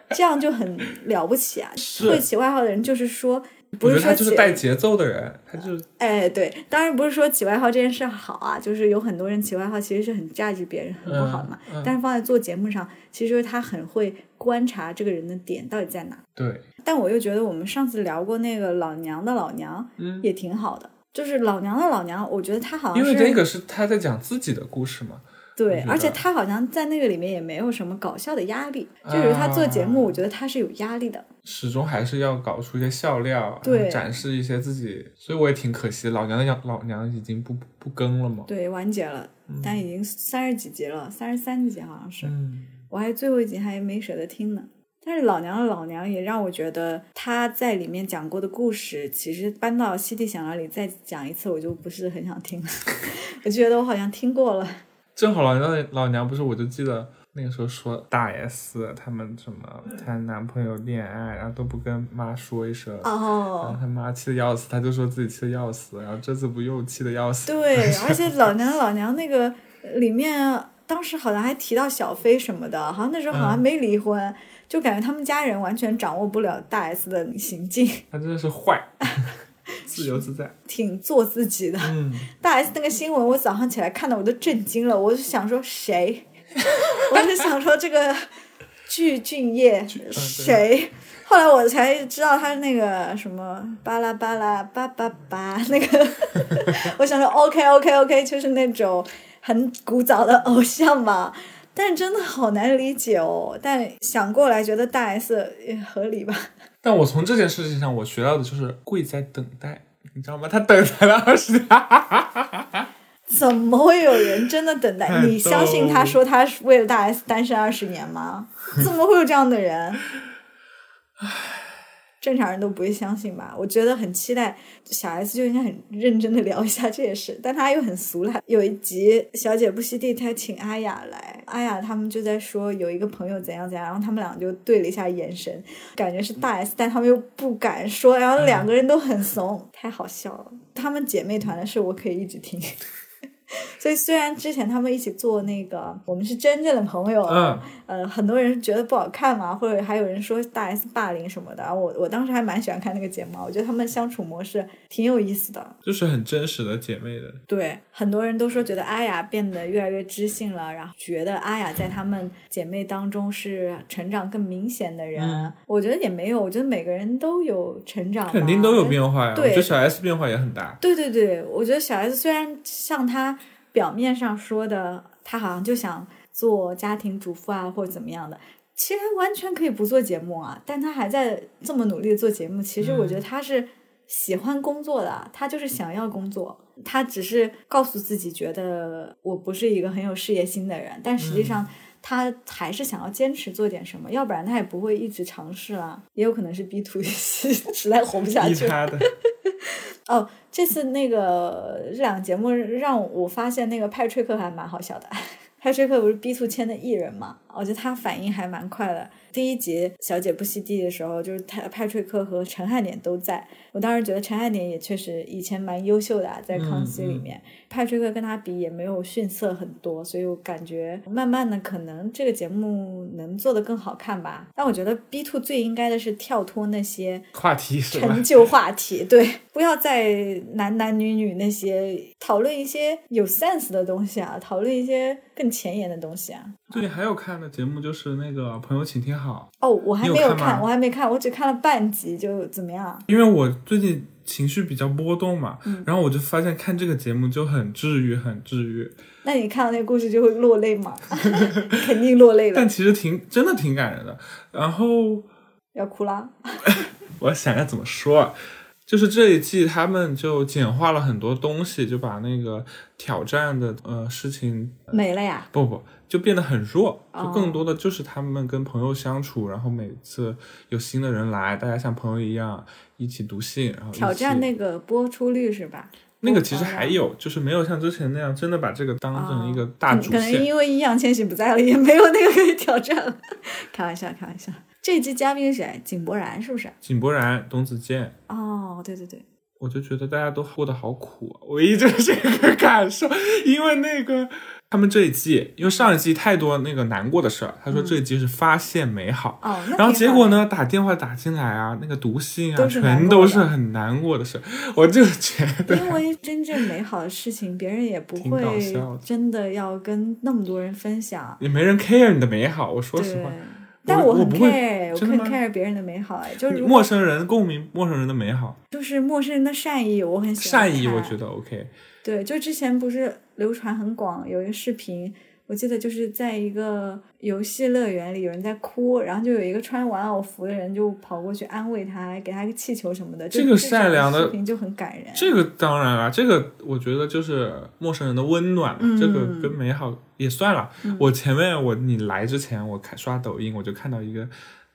这样就很了不起啊！会起外号的人，就是说，不是说就是带节奏的人，他就哎，对，当然不是说起外号这件事好啊，就是有很多人起外号其实是很价值别人，很不好的嘛。但是放在做节目上，其实他很会观察这个人的点到底在哪。对。但我又觉得我们上次聊过那个老娘的老娘，嗯，也挺好的。就是老娘的老娘，我觉得他好像因为那个是他在讲自己的故事嘛。对，而且他好像在那个里面也没有什么搞笑的压力，就是他做节目，我觉得他是有压力的，始终还是要搞出一些笑料，对，展示一些自己，所以我也挺可惜，老娘的老老娘已经不不更了嘛，对，完结了，但已经三十几集了，三十三集好像是，嗯，我还最后一集还没舍得听呢，但是老娘的老娘也让我觉得他在里面讲过的故事，其实搬到《西地想聊》里再讲一次，我就不是很想听了，我觉得我好像听过了。正好老娘老娘不是，我就记得那个时候说大 S 他们什么谈男朋友恋爱，然后都不跟妈说一声，然后他妈气的要死，他就说自己气的要死，然后这次不又气的要死。对，而且老娘 老娘那个里面当时好像还提到小飞什么的，好像那时候好像没离婚，就感觉他们家人完全掌握不了大 S 的行径。他真的是坏。自由自在，挺做自己的。嗯，大 S 那个新闻，我早上起来看到我都震惊了。我就想说谁？我就想说这个具俊晔谁？后来我才知道他是那个什么巴拉巴拉巴巴巴 那个。我想说 OK OK OK，就是那种很古早的偶像嘛。但真的好难理解哦。但想过来觉得大 S 也合理吧。但我从这件事情上，我学到的就是贵在等待，你知道吗？他等待了二十年，怎么会有人真的等待？你相信他说他是为了大 S 单身二十年吗？怎么会有这样的人？正常人都不会相信吧？我觉得很期待小 S 就应该很认真的聊一下 这件事，但他又很俗辣。有一集小姐不惜地，他请阿雅来，阿雅他们就在说有一个朋友怎样怎样，然后他们俩就对了一下眼神，感觉是大 S，但他们又不敢说，然后两个人都很怂，太好笑了。他们姐妹团的事我可以一直听。所以虽然之前他们一起做那个，我们是真正的朋友，嗯，呃，很多人觉得不好看嘛，或者还有人说大 S 霸凌什么的，我我当时还蛮喜欢看那个节目，我觉得他们相处模式挺有意思的，就是很真实的姐妹的。对，很多人都说觉得阿雅变得越来越知性了，然后觉得阿雅在她们姐妹当中是成长更明显的人，嗯我觉得也没有，我觉得每个人都有成长，肯定都有变化呀，我对觉得小 S 变化也很大。对对对，我觉得小 S 虽然像她表面上说的，他好像就想做家庭主妇啊，或者怎么样的，其实她完全可以不做节目啊，但他还在这么努力做节目。其实我觉得他是喜欢工作的，他就是想要工作，他只是告诉自己，觉得我不是一个很有事业心的人，但实际上。他还是想要坚持做点什么，要不然他也不会一直尝试啦。也有可能是 B to 实在活不下去了。逼他的，哦，这次那个这两个节目让我发现那个派翠克还蛮好笑的。派翠克不是 B two 签的艺人吗？我觉得他反应还蛮快的。第一集小姐不吸地的时候，就是他派翠克和陈汉典都在。我当时觉得陈汉典也确实以前蛮优秀的、啊，在康熙里面，派翠克跟他比也没有逊色很多，所以我感觉慢慢的可能这个节目能做得更好看吧。但我觉得 B two 最应该的是跳脱那些话题陈？旧话题，对，不要再男男女女那些讨论一些有 sense 的东西啊，讨论一些更前沿的东西啊。最近还有看的节目就是那个《朋友请听好哦，我还没有看吗我还没看，我只看了半集，就怎么样？》，因为我最近情绪比较波动嘛，嗯然后我就发现看这个节目就很治愈，很治愈。那你看到那个故事就会落泪吗？肯定落泪了 但，其实挺真的挺感人的。然后要哭啦。我想要怎么说啊？就是这一季他们就简化了很多东西，就把那个挑战的呃事情没了呀？不不就变得很弱，哦就更多的就是他们跟朋友相处，然后每次有新的人来，大家像朋友一样一起读信，然后挑战那个播出率是吧？那个其实还有，就是没有像之前那样真的把这个当成一个大主可能。因为易烊千玺不在了，也没有那个可以挑战了。开玩笑，开玩笑。这一季嘉宾是谁？井柏然是不是？井柏然、董子健，哦，对对对，我就觉得大家都过得好苦、啊，唯一就是这个感受，因为那个他们这一季，因为上一季太多那个难过的事儿，他说这一季是发现美好。哦，然后？结果呢？打电话打进来啊，那个读信啊，都全都是很难过的事。我就觉得，因为真正美好的事情，别人也不会真的要跟那么多人分享。也没人 care 你的美好。我说实对话，，但我不会 care，我很 care 别人的美好。哎，就是你陌生人共鸣，陌生人的美好，就是陌生人的善意，我很喜欢善意，我觉得 OK。对，就之前不是流传很广，有一个视频，我记得就是在一个游戏乐园里，有人在哭，然后就有一个穿玩偶服的人就跑过去安慰他，给他一个气球什么的。这个善良的视频就很感人。这个当然了，这个我觉得就是陌生人的温暖这个跟美好也算了。我前面我你来之前，我看刷抖音，我就看到一个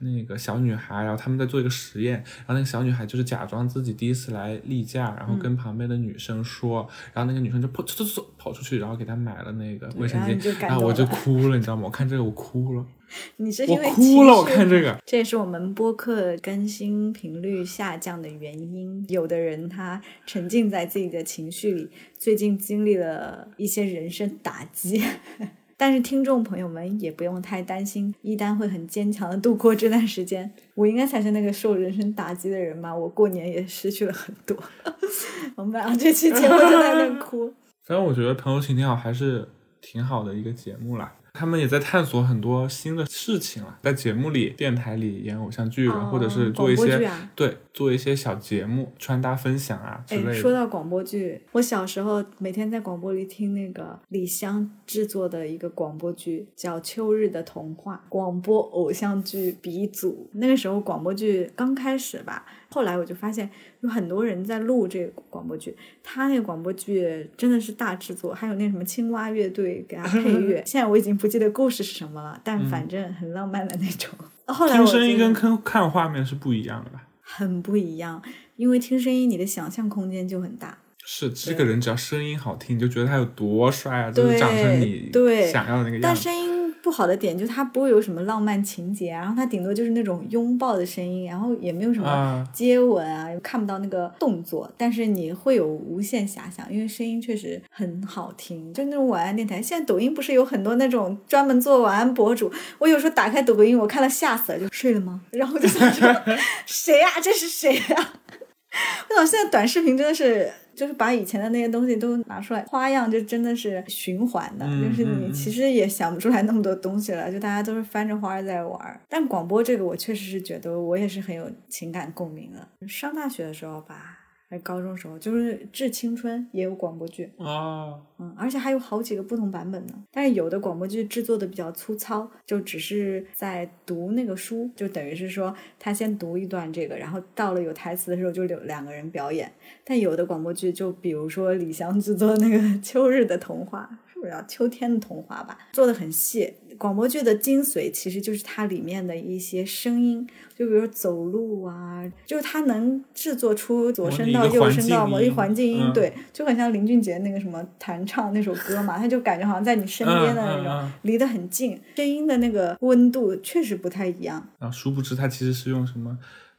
那个小女孩，然后他们在做一个实验，然后那个小女孩就是假装自己第一次来例假，然后跟旁边的女生说，然后那个女生就跑嗖嗖嗖跑出去，然后给她买了那个卫生巾然后我就哭了，你知道吗？我看这个我哭了，你是因为哭了，我看这个。这也是我们播客更新频率下降的原因。有的人他沉浸在自己的情绪里，最近经历了一些人生打击。但是听众朋友们也不用太担心，一丹会很坚强的度过这段时间。我应该才是那个受人生打击的人吧？我过年也失去了很多。我们俩这期节目就在那哭。反正我觉得《朋友请听好》还是挺好的一个节目啦。他们也在探索很多新的事情了，在节目里、电台里演偶像剧，哦或者是做一些、对做一些小节目、穿搭分享啊之类哎，的。说到广播剧，我小时候每天在广播里听那个李湘制作的一个广播剧，叫《秋日的童话》，广播偶像剧鼻祖。那个时候广播剧刚开始吧，后来我就发现有很多人在录这个广播剧，他那个广播剧真的是大制作，还有那什么青蛙乐队给他配乐。现在我已经不记得故事是什么了，但反正很浪漫的那种。后来听声音跟看看画面是不一样的吧？很不一样。因为听声音，你的想象空间就很大。是这个人只要声音好听，你就觉得他有多帅啊，就是长成你对想要的那个样子。但声音。不好的点就是它不会有什么浪漫情节，然后它顶多就是那种拥抱的声音，然后也没有什么接吻啊，看不到那个动作，但是你会有无限遐想，因为声音确实很好听，就那种晚安电台。现在抖音不是有很多那种专门做晚安博主，我有时候打开抖音，我看了吓死了，就睡了吗？然后就想说 谁呀？这是谁呀？我想现在短视频真的是。就是把以前的那些东西都拿出来，花样就真的是循环的，就是你其实也想不出来那么多东西了，就大家都是翻着花在玩。但广播这个，我确实是觉得我也是很有情感共鸣的。上大学的时候吧。在高中时候，就是《致青春》也有广播剧啊，嗯，而且还有好几个不同版本呢。但是有的广播剧制作的比较粗糙，就只是在读那个书，就等于是说他先读一段这个，然后到了有台词的时候就有两个人表演。但有的广播剧，就比如说李湘制作那个《秋日的童话》。不知道秋天的童话吧，做的很细。广播剧的精髓其实就是它里面的一些声音，就比如走路啊，就是它能制作出左声道、右声道某一环境音，对，就很像林俊杰那个什么弹唱那首歌嘛，他就感觉好像在你身边的那种，离得很近，声音的那个温度确实不太一样。啊，殊不知他其实是用什么？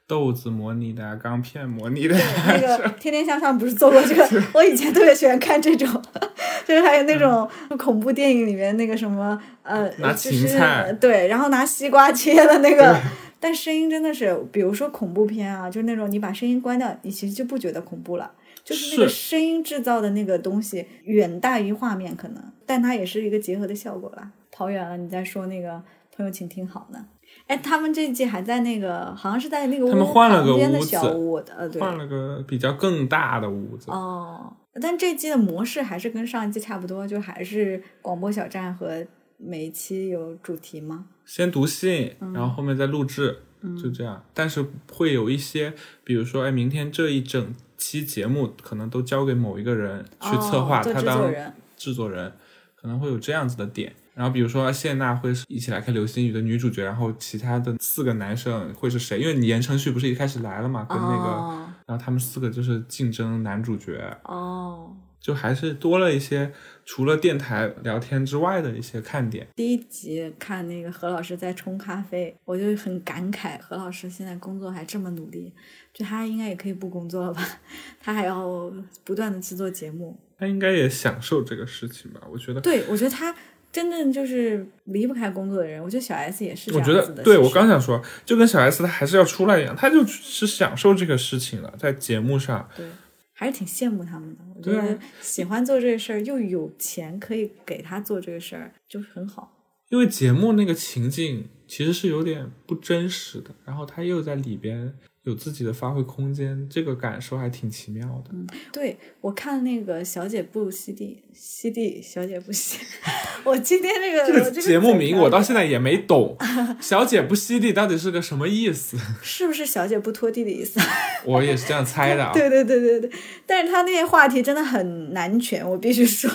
豆子模拟的，钢片模拟的。那个《天天向上》不是做过这个？我以前特别喜欢看这种，就是还有那种恐怖电影里面那个什么呃，拿芹菜对，然后拿西瓜切的那个。但声音真的是，比如说恐怖片啊，就是那种你把声音关掉，你其实就不觉得恐怖了。就是那个声音制造的那个东西远大于画面可能，但它也是一个结合的效果啦。跑远了，你再说那个朋友，请听好呢。哎，他们这一季还在那个，好像是在那个屋旁边的小屋的，呃，对，换了个比较更大的屋子。哦，但这季的模式还是跟上一季差不多，就还是广播小站和每一期有主题吗？先读信，然后后面再录制，就这样。但是会有一些，比如说，哎，明天这一整期节目可能都交给某一个人去策划，他当制作人，可能会有这样子的点。然后比如说谢娜会一起来看流星雨的女主角，然后其他的四个男生会是谁？因为言承旭不是一开始来了嘛，跟那个，然后他们四个就是竞争男主角。哦，就还是多了一些除了电台聊天之外的一些看点。第一集看那个何老师在冲咖啡，我就很感慨，何老师现在工作还这么努力，就他应该也可以不工作了吧？他还要不断的制作节目，他应该也享受这个事情吧？我觉得，对我觉得他。真正就是离不开工作的人，我觉得小 S 也是这样子的。我觉得，对我刚想说，就跟小 S 她还是要出来一样，她就是享受这个事情了，在节目上。对，还是挺羡慕他们的。我觉得喜欢做这个事儿，又有钱可以给他做这个事儿，就是很好。因为节目那个情境其实是有点不真实的，然后他又在里边。有自己的发挥空间，这个感受还挺奇妙的。嗯，对我看那个小姐不吸地，吸地小姐不吸。我今天这个这个节目名我到现在也没 懂，小姐不吸地到底是个什么意思？是不是小姐不拖地的意思？我也是这样猜的。对对对对对，但是他那些话题真的很难全，我必须说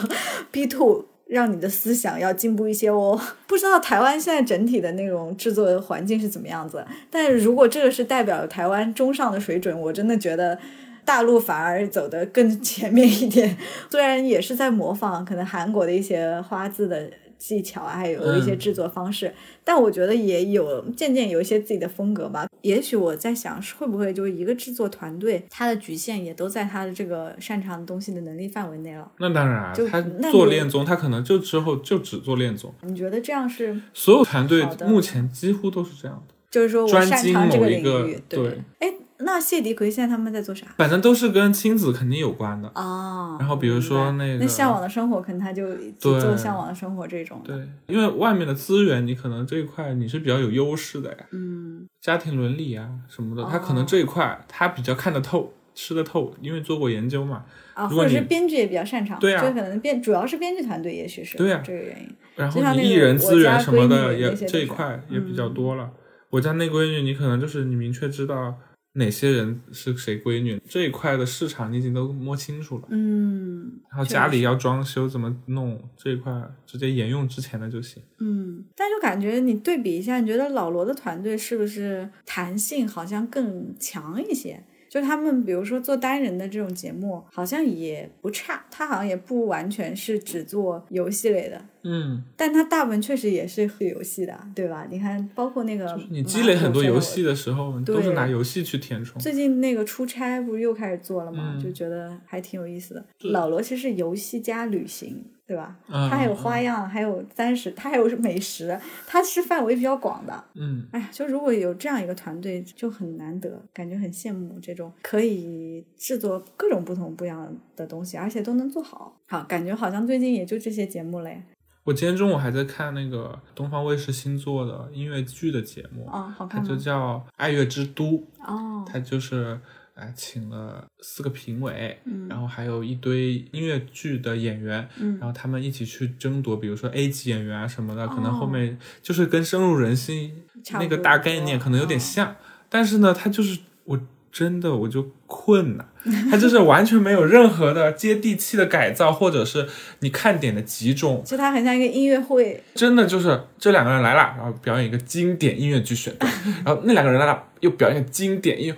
，B two。让你的思想要进步一些哦。不知道台湾现在整体的那种制作环境是怎么样子，但是如果这个是代表台湾中上的水准，我真的觉得大陆反而走得更前面一点。虽然也是在模仿可能韩国的一些花字的。技巧啊，还有一些制作方式，但我觉得也有渐渐有一些自己的风格吧。也许我在想，会不会就是一个制作团队，它的局限也都在他的这个擅长的东西的能力范围内了。那当然，他做恋综，他可能就之后就只做恋综。你觉得这样是？所有团队目前几乎都是这样的，就是说我擅长这个领域。对，哎。那谢迪奎现在他们在做啥？反正都是跟亲子肯定有关的哦。然后比如说那个，那向往的生活，可能他就做向往的生活这种。对，因为外面的资源，你可能这一块你是比较有优势的呀。嗯。家庭伦理啊什么的，他可能这一块他比较看得透、吃得透，因为做过研究嘛。啊，或者是编剧也比较擅长。对啊。就可能编主要是编剧团队，也许是。对啊。这个原因。然后你艺人资源什么的也这一块也比较多了。我家那闺女，你可能就是你明确知道。哪些人是谁闺女这一块的市场，你已经都摸清楚了。嗯，然后家里要装修怎么弄这一块，直接沿用之前的就行。嗯，但就感觉你对比一下，你觉得老罗的团队是不是弹性好像更强一些？就他们比如说做单人的这种节目，好像也不差，他好像也不完全是只做游戏类的。嗯，但他大部分确实也是做游戏的，对吧？你看，包括那个你积累很多游戏的。时候，都是拿游戏去填充。最近那个出差不是又开始做了吗？嗯就觉得还挺有意思的。老罗其实是游戏加旅行，对吧？它还有花样，还有三十，它还有美食，它是范围比较广的。嗯，哎呀，就如果有这样一个团队，就很难得，感觉很羡慕这种可以制作各种不同不一样的东西，而且都能做好。好，感觉好像最近也就这些节目嘞。我今天中午还在看那个东方卫视新做的音乐剧的节目，哦，好它就？叫《爱乐之都》，哦，它就是哎请了四个评委，嗯。然后还有一堆音乐剧的演员，嗯。然后他们一起去争夺，比如说 A 级演员啊什么的，可能哦。后面就是跟深入人心那个大概念可能有点哦。像，但是呢，他就是我真的我就困了，他就是完全没有任何的接地气的改造，或者是你看点的集中，就它很像一个音乐会，真的就是这两个人来了，然后表演一个经典音乐剧选段，然后那两个人来了又表演经典音乐，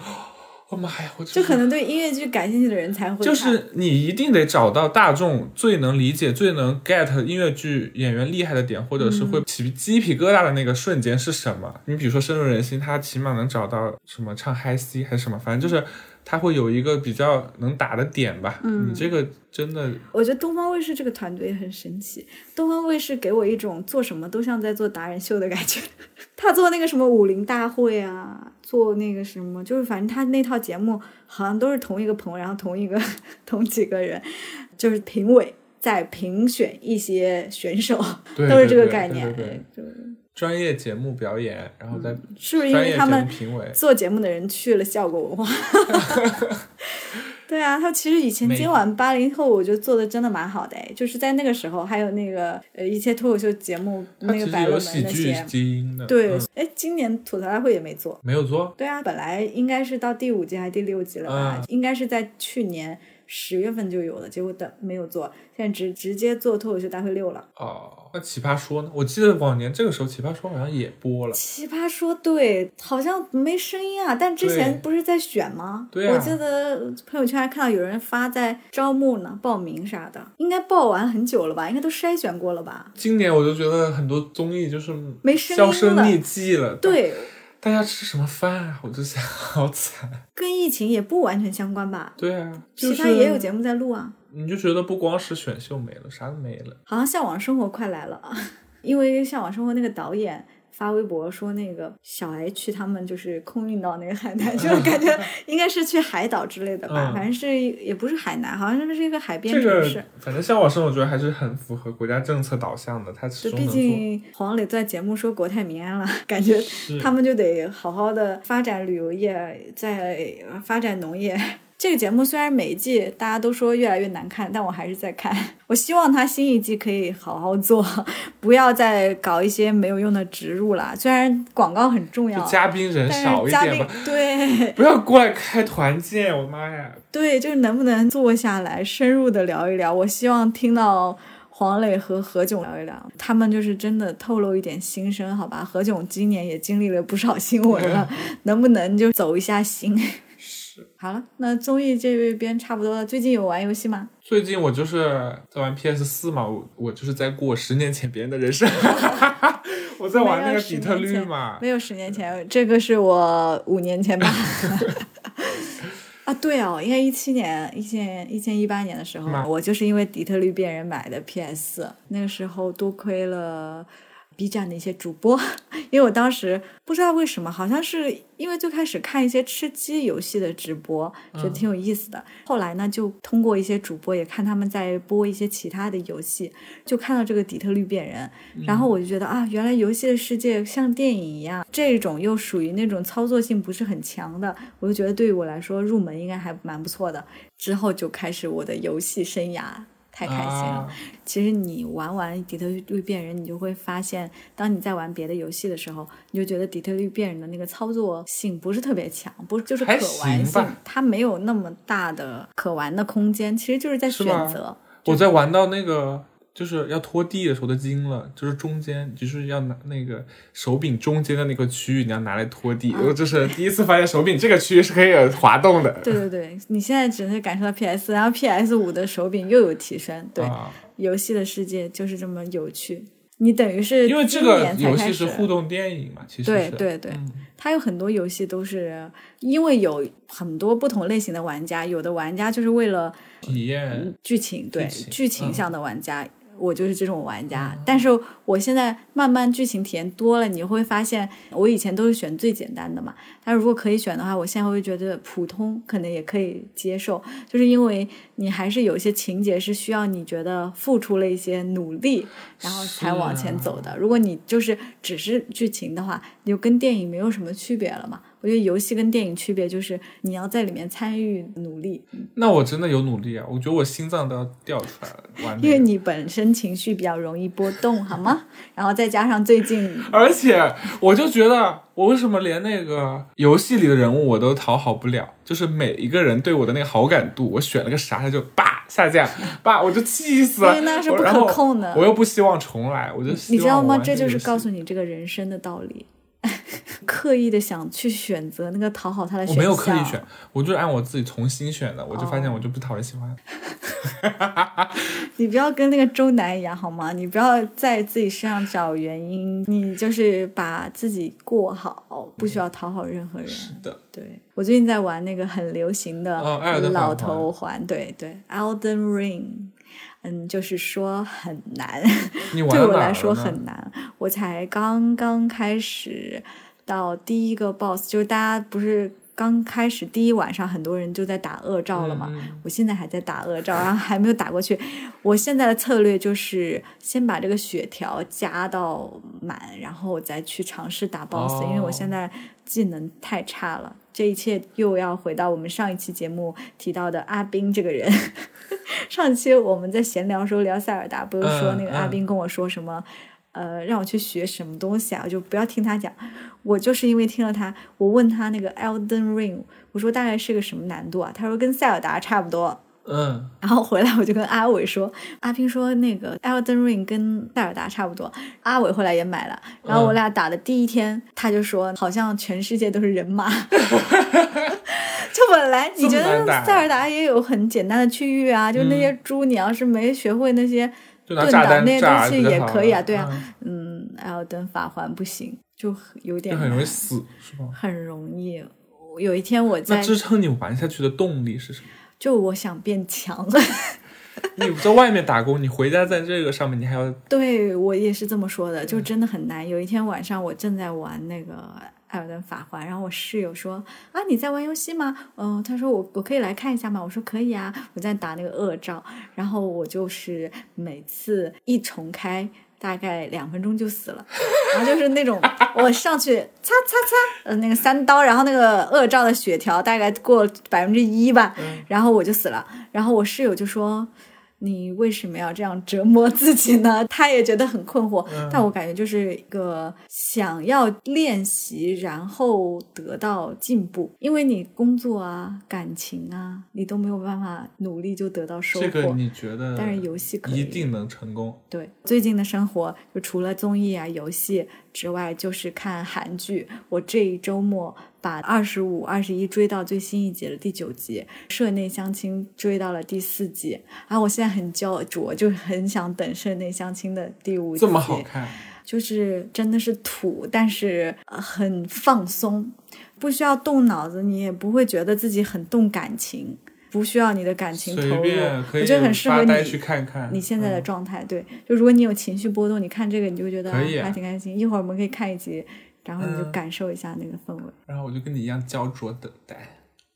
我、妈呀，我真就可能对音乐剧感兴趣的人才会。就是你一定得找到大众最能理解、最能 get 音乐剧演员厉害的点，或者是会起鸡皮疙瘩的那个瞬间是什么？你比如说深入人心，他起码能找到什么唱嗨 C 还是什么，反正就是他会有一个比较能打的点吧。嗯你这个真的我觉得东方卫视这个团队很神奇。东方卫视给我一种做什么都像在做达人秀的感觉。他做那个什么武林大会啊，做那个什么，就是反正他那套节目好像都是同一个棚，然后同一个 同几个人，就是评委在评选一些选手，对都是这个概念。对专业节目表演，然后再是不是因为他们评委。做节目的人去了效果文化。对啊，他其实以前今晚八零后，我觉得做的真的蛮好的哎，就是在那个时候，还有那个呃一些脱口秀节目，那个百乐门有喜剧那些，基因的，对嗯，哎、今年吐槽大会也没做。没有做，对啊，本来应该是到第五季还是第六季了吧？嗯应该是在去年十月份就有了，结果等没有做，现在直直接做脱口秀大会六了。哦，那奇葩说呢？我记得往年这个时候奇葩说好像也播了，奇葩说对，好像没声音啊，但之前不是在选吗？对啊我记得朋友圈还看到有人发在招募呢，报名啥的，应该报完很久了吧？应该都筛选过了吧？今年我就觉得很多综艺就是没声音了销声匿迹了。，对，大家吃什么饭啊？我就想，好惨。跟疫情也不完全相关吧？对啊，就是其他也有节目在录啊，你就觉得不光是选秀没了，啥都没了。好像《向往生活》快来了，因为《向往生活》那个导演。发微博说那个小 H 他们就是空运到那个海南，就是感觉应该是去海岛之类的吧，嗯反正是也不是海南，好像是一个海边这个城市。反正向往生，我觉得还是很符合国家政策导向的，他始就毕。竟黄磊在节目说国泰民安了，感觉他们就得好好的发展旅游业，再发展农业。这个节目虽然每一季大家都说越来越难看，但我还是在看。我希望他新一季可以好好做，不要再搞一些没有用的植入了。虽然广告很重要就，嘉宾人但少是嘉宾一点吧，对 不要过来开团建，我的妈呀！对，就是能不能坐下来深入的聊一聊？我希望听到黄磊和何炅聊一聊，他们就是真的透露一点心声，好吧？何炅今年也经历了不少新闻了，能不能就走一下心？是。好了，那综艺这边差不多了。最近有玩游戏吗？最近我就是在玩 PS 四嘛，我我就是在过十年前别人的人生，我在玩那个底特律嘛。没有十年前，这个是我五年前吧。啊，对哦，应该一七年、一千、一千一八年的时候，我就是因为底特律变人买的 PS，那个时候多亏了 B 站的一些主播，因为我当时不知道为什么，好像是因为最开始看一些吃鸡游戏的直播，觉得挺有意思的。后来呢，就通过一些主播也看他们在播一些其他的游戏，就看到这个底特律变人，然后我就觉得啊，原来游戏的世界像电影一样，这种又属于那种操作性不是很强的，我就觉得对于我来说入门应该还蛮不错的。之后就开始我的游戏生涯。太开心了。其实你玩完底特律变人，你就会发现，当你在玩别的游戏的时候，你就觉得底特律变人的那个操作性不是特别强，不就是可玩性，它没有那么大的可玩的空间，其实就是在选择。我在玩到那个。就是要拖地的时候都惊了，就是中间就是要拿那个手柄中间的那个区域，你要拿来拖地。我这是第一次发现手柄这个区域是可以滑动的。对对对，你现在只能感受到 PS，然后 PS 五的手柄又有提升。对，游戏的世界就是这么有趣。你等于是因为这个游戏是互动电影嘛，其实对对对，它有很多游戏都是因为有很多不同类型的玩家，有的玩家就是为了体验剧情，对剧情向的玩家。我就是这种玩家，但是我现在慢慢剧情体验多了，你会发现我以前都是选最简单的嘛。但如果可以选的话，我现在会觉得普通可能也可以接受，就是因为你还是有一些情节是需要你觉得付出了一些努力，然后才往前走的。如果你就是只是剧情的话，你就跟电影没有什么区别了嘛。我觉得游戏跟电影区别就是你要在里面参与努力。那我真的有努力啊！我觉得我心脏都要掉出来了。因为你本身情绪比较容易波动，好吗？然后再加上最近，而且我就觉得我为什么连那个游戏里的人物我都讨好不了？就是每一个人对我的那个好感度，我选了个啥他就叭下降，叭我就气死了。因为那是不可控的。我又不希望重来，我就你知道吗？这就是告诉你这个人生的道理。刻意的想去选择那个讨好他的，我没有刻意选，我就是按我自己重新选的，我就发现我就不讨人喜欢。你不要跟那个周南一样好吗？你不要在自己身上找原因，你就是把自己过好，不需要讨好任何人。是的，对我最近在玩那个很流行的老头环，对对，Elden Ring。嗯，就是说很难，对我来说很难。我才刚刚开始到第一个 boss，就是大家不是刚开始第一晚上很多人就在打恶兆了嘛？我现在还在打恶兆，然后还没有打过去。我现在的策略就是先把这个血条加到满，然后我再去尝试打 boss，因为我现在技能太差了。这一切又要回到我们上一期节目提到的阿斌这个人。上期我们在闲聊时候聊塞尔达，不是说那个阿斌跟我说什么，呃，让我去学什么东西啊？我就不要听他讲。我就是因为听了他，我问他那个 Elden Ring，我说大概是个什么难度啊？他说跟塞尔达差不多。嗯。然后回来我就跟阿伟说，阿斌说那个 Elden Ring 跟塞尔达差不多。阿伟后来也买了，然后我俩打的第一天，他就说好像全世界都是人马。就本来你觉得塞尔达也有很简单的区域啊，就那些猪，你要是没学会那些盾的那些东西也可以啊，对啊，嗯，还要等法环不行，就有点很容易死，是吧？很容易。有一天我在支撑你玩下去的动力是什么？就我想变强。你在外面打工，你回家在这个上面，你还要对我也是这么说的，就真的很难。有一天晚上，我正在玩那个。艾尔登法环，然后我室友说：“啊，你在玩游戏吗？”嗯，他说：“我我可以来看一下吗？”我说：“可以啊。”我在打那个恶兆，然后我就是每次一重开，大概两分钟就死了，然后就是那种我上去擦擦擦，呃，那个三刀，然后那个恶兆的血条大概过百分之一吧，然后我就死了，然后我室友就说。你为什么要这样折磨自己呢？他也觉得很困惑，但我感觉就是一个想要练习，然后得到进步。因为你工作啊、感情啊，你都没有办法努力就得到收获。这个你觉得？但是游戏可以，一定能成功。对，最近的生活就除了综艺啊、游戏之外，就是看韩剧。我这一周末。把二十五、二十一追到最新一集的第九集，社内相亲追到了第四集，然后我现在很焦灼，就很想等社内相亲的第五集。这么好看，就是真的是土，但是很放松，不需要动脑子，你也不会觉得自己很动感情，不需要你的感情投入，我觉得很适合你去看看你现在的状态。对，就如果你有情绪波动，你看这个你就觉得还挺开心。一会儿我们可以看一集。然后你就感受一下那个氛围，然后我就跟你一样焦灼等待。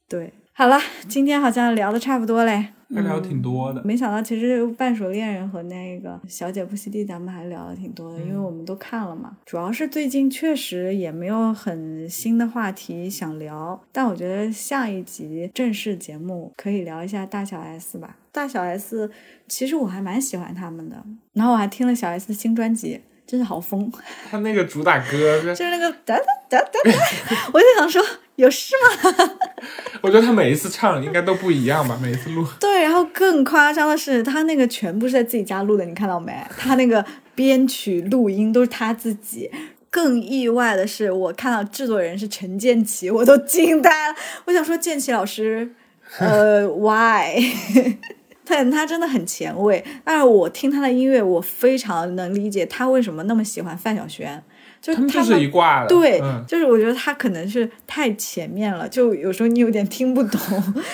对，好了，今天好像聊的差不多嘞。还聊挺多的，没想到其实《半熟恋人》和那个《小姐不息地》咱们还聊的挺多的，因为我们都看了嘛。主要是最近确实也没有很新的话题想聊，但我觉得下一集正式节目可以聊一下大小 S 吧。大小 S 其实我还蛮喜欢他们的，然后我还听了小 S 的新专辑，真是好疯。他那个主打歌 就是那个哒哒哒哒哒，我就想说。有事吗？我觉得他每一次唱应该都不一样吧，每一次录。对，然后更夸张的是，他那个全部是在自己家录的，你看到没？他那个编曲、录音都是他自己。更意外的是，我看到制作人是陈建奇，我都惊呆了。我想说，建奇老师，呃，why？他他真的很前卫。但是我听他的音乐，我非常能理解他为什么那么喜欢范晓萱。就他们就是一挂的，对，就是我觉得他可能是太前面了，就有时候你有点听不懂。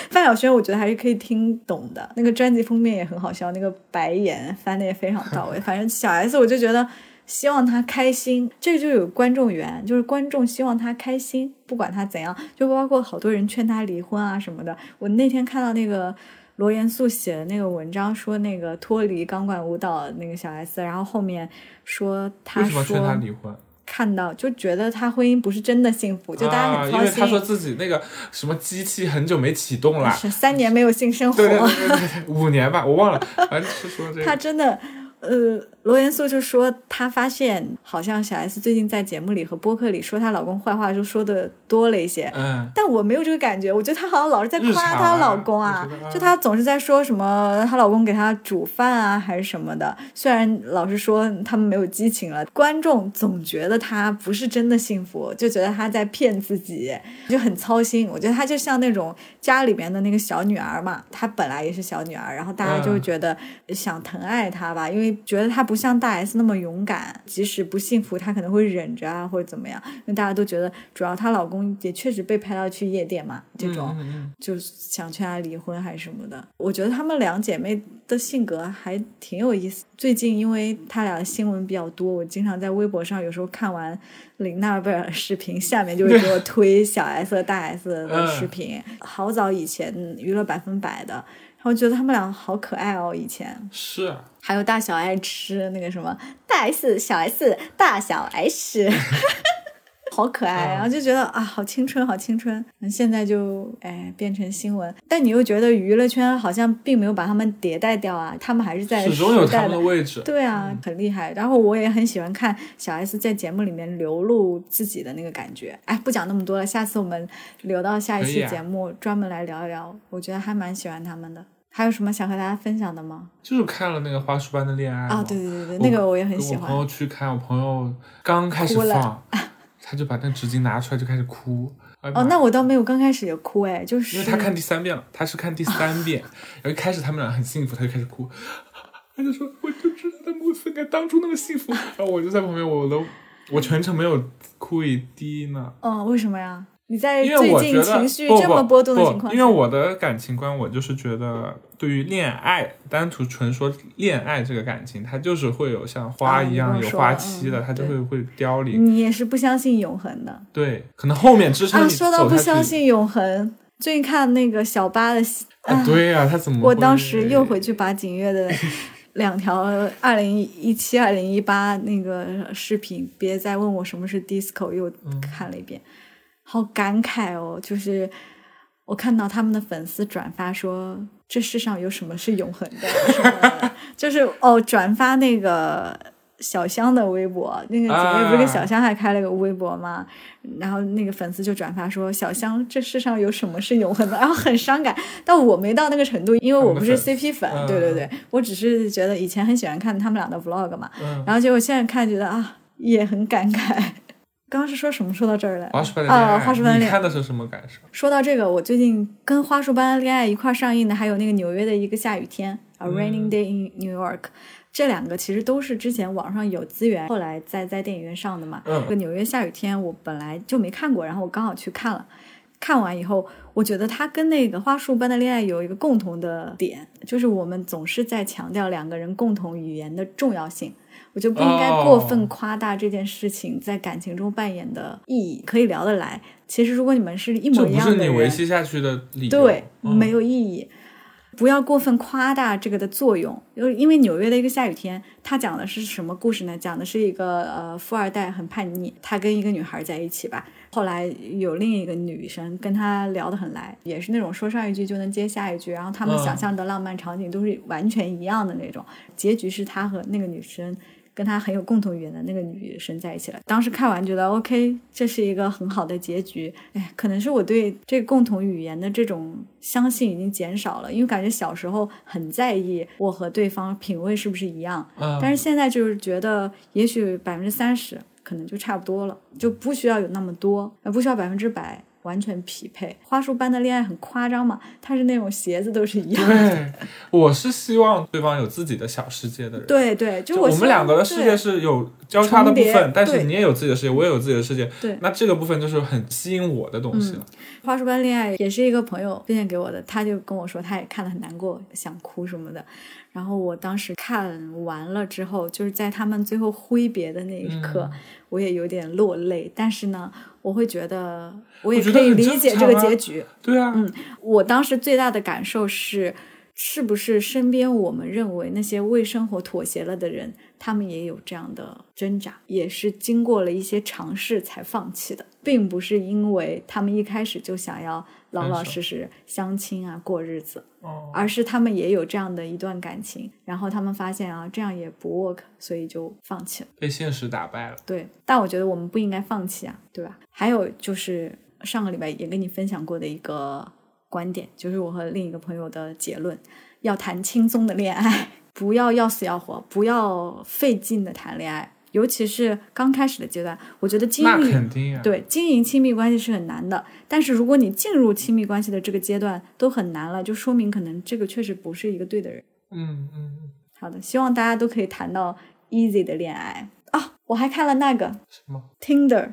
范晓萱我觉得还是可以听懂的，那个专辑封面也很好笑，那个白眼翻的也非常到位。反正小 S 我就觉得希望他开心，这个就有观众缘，就是观众希望他开心，不管他怎样，就包括好多人劝他离婚啊什么的。我那天看到那个罗元素写的那个文章，说那个脱离钢管舞蹈那个小 S，然后后面说他说劝他离婚。看到就觉得他婚姻不是真的幸福，就大家很操心。因为他说自己那个什么机器很久没启动了，三年没有性生活，对对对，五年吧，我忘了，反正是说这个。他真的。呃，罗元素就说她发现好像小 S 最近在节目里和播客里说她老公坏话就说的多了一些，嗯，但我没有这个感觉，我觉得她好像老是在夸她老公啊，就她总是在说什么她老公给她煮饭啊还是什么的，虽然老是说他们没有激情了，观众总觉得她不是真的幸福，就觉得她在骗自己，就很操心。我觉得她就像那种家里面的那个小女儿嘛，她本来也是小女儿，然后大家就觉得想疼爱她吧，因为。觉得她不像大 S 那么勇敢，即使不幸福，她可能会忍着啊，或者怎么样。因为大家都觉得，主要她老公也确实被拍到去夜店嘛，这种就想劝她离婚还是什么的。我觉得她们两姐妹的性格还挺有意思。最近因为她俩的新闻比较多，我经常在微博上有时候看完林娜贝尔视频，下面就会给我 推小 S 和大 S 的视频。好早以前娱乐百分百的。然后觉得他们俩好可爱哦，以前是，还有大小爱吃那个什么大 S 小 S 大小 S，好可爱，然后就觉得啊，好青春，好青春。现在就哎变成新闻，但你又觉得娱乐圈好像并没有把他们迭代掉啊，他们还是在始终有他们的位置。对啊，很厉害。然后我也很喜欢看小 S 在节目里面流露自己的那个感觉。哎，不讲那么多了，下次我们留到下一期节目专门来聊一聊。我觉得还蛮喜欢他们的。还有什么想和大家分享的吗？就是看了那个花束般的恋爱啊，对对对对，那个我也很喜欢。我朋友去看，我朋友刚开始放，他就把那纸巾拿出来就开始哭。哦，那我倒没有刚开始也哭哎，就是因为他看第三遍了，他是看第三遍，然后一开始他们俩很幸福，他就开始哭，他就说我就知道他们会该当初那么幸福，然后我就在旁边，我都我全程没有哭一滴呢。嗯，为什么呀？你在最近情绪这么波动的情况，因为我的感情观，我就是觉得，对于恋爱，单纯纯说恋爱这个感情，它就是会有像花一样有花期的，它就会会凋零。你也是不相信永恒的，对，可能后面支撑你说到不相信永恒，最近看那个小八的，啊，对呀，他怎么？我当时又回去 把景月的两条二零一七、二零一八那个视频，别再问我什么是 disco，又看了一遍。好感慨哦，就是我看到他们的粉丝转发说，这世上有什么是永恒的？就是哦，转发那个小香的微博，那个姐妹不是跟小香还开了个微博吗？然后那个粉丝就转发说，小香，这世上有什么是永恒的？然后很伤感，但我没到那个程度，因为我不是 CP 粉，对对对，我只是觉得以前很喜欢看他们俩的 vlog 嘛，然后结果现在看觉得啊，也很感慨。刚刚是说什么？说到这儿来啊！花束般的恋爱，你看的是什么感受？说到这个，我最近跟花束般的恋爱一块上映的，还有那个纽约的一个下雨天，A Raining Day in New York，这两个其实都是之前网上有资源，后来在在电影院上的嘛。嗯。个纽约下雨天，我本来就没看过，然后我刚好去看了。看完以后，我觉得它跟那个《花束般的恋爱》有一个共同的点，就是我们总是在强调两个人共同语言的重要性。我就不应该过分夸大这件事情在感情中扮演的意义，可以聊得来。其实如果你们是一模一样的人，这不是你维系下去的理由。对，嗯没有意义。不要过分夸大这个的作用，因为因为纽约的一个下雨天，它讲的是什么故事呢？讲的是一个呃富二代很叛逆，他跟一个女孩在一起吧，后来有另一个女生跟他聊得很来，也是那种说上一句就能接下一句，然后他们嗯想象的浪漫场景都是完全一样的那种。结局是他和那个女生。跟他很有共同语言的那个女生在一起了。当时看完觉得 OK，这是一个很好的结局。哎，可能是我对这个共同语言的这种相信已经减少了，因为感觉小时候很在意我和对方品味是不是一样，嗯，但是现在就是觉得也许百分之三十可能就差不多了，就不需要有那么多，呃，不需要百分之百。完全匹配，花束般的恋爱很夸张嘛？他是那种鞋子都是一样的，对，我是希望对方有自己的小世界的人。对对，就就我们两个的世界是有交叉的部分，但是你也有自己的世界，我也有自己的世界。对那这个部分就是很吸引我的东西了。花束般恋爱也是一个朋友推荐给我的，他就跟我说他也看了很难过，想哭什么的。然后我当时看完了之后，就是在他们最后挥别的那一刻，嗯我也有点落泪。但是呢，我会觉得我也可以理解这个结局。对啊，嗯我当时最大的感受是，是不是身边我们认为那些为生活妥协了的人，他们也有这样的挣扎，也是经过了一些尝试才放弃的，并不是因为他们一开始就想要老老实实相亲啊过日子，哦，而是他们也有这样的一段感情，然后他们发现啊这样也不 work，所以就放弃了。被现实打败了。对，但我觉得我们不应该放弃啊，对吧？还有就是上个礼拜也跟你分享过的一个观点，就是我和另一个朋友的结论：要谈轻松的恋爱，不要要死要活，不要费劲的谈恋爱，尤其是刚开始的阶段。我觉得经那历肯定呀、对经营亲密关系是很难的，但是如果你进入亲密关系的这个阶段都很难了，就说明可能这个确实不是一个对的人。嗯嗯，好的，希望大家都可以谈到 easy 的恋爱啊！我还看了那个什么？Tinder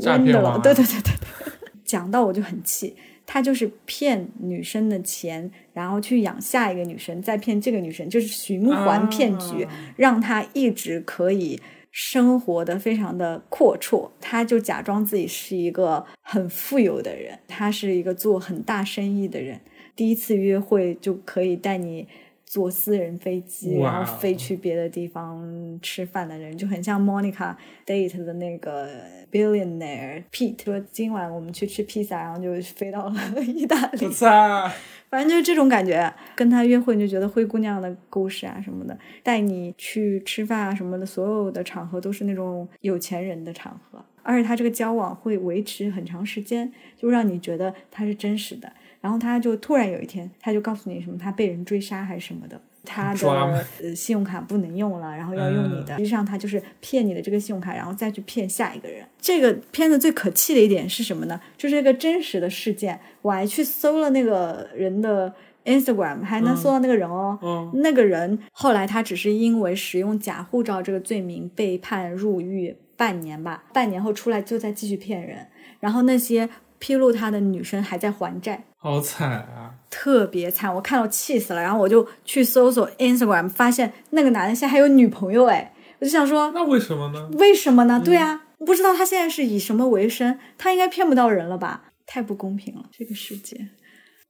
诈骗 Swindler，王对对对对对，讲到我就很气，他就是骗女生的钱，然后去养下一个女生，再骗这个女生，就是循环骗局，啊让他一直可以生活的非常的阔绰。他就假装自己是一个很富有的人，他是一个做很大生意的人，第一次约会就可以带你。坐私人飞机，然后飞去别的地方吃饭的人，就很像 Monica date 的那个 billionaire Pete 说今晚我们去吃披萨，然后就飞到了 意大利我。操！反正就是这种感觉，跟他约会你就觉得灰姑娘的故事啊什么的，带你去吃饭啊什么的，所有的场合都是那种有钱人的场合，而且他这个交往会维持很长时间，就让你觉得他是真实的。然后他就突然有一天，他就告诉你什么他被人追杀还是什么的。他的呃信用卡不能用了，然后要用你的。实际上他就是骗你的这个信用卡，然后再去骗下一个人。这个片子最可气的一点是什么呢？就是一个真实的事件，我还去搜了那个人的 Instagram，还能搜到那个人哦。嗯那个人后来他只是因为使用假护照这个罪名被判入狱半年吧，半年后出来就再继续骗人，然后那些披露他的女生还在还债。好惨啊！特别惨，我看到气死了，然后我就去搜索 Instagram，发现那个男的现在还有女朋友哎，我就想说那为什么呢？为什么呢？对啊，不知道他现在是以什么为生，他应该骗不到人了吧？太不公平了，这个世界，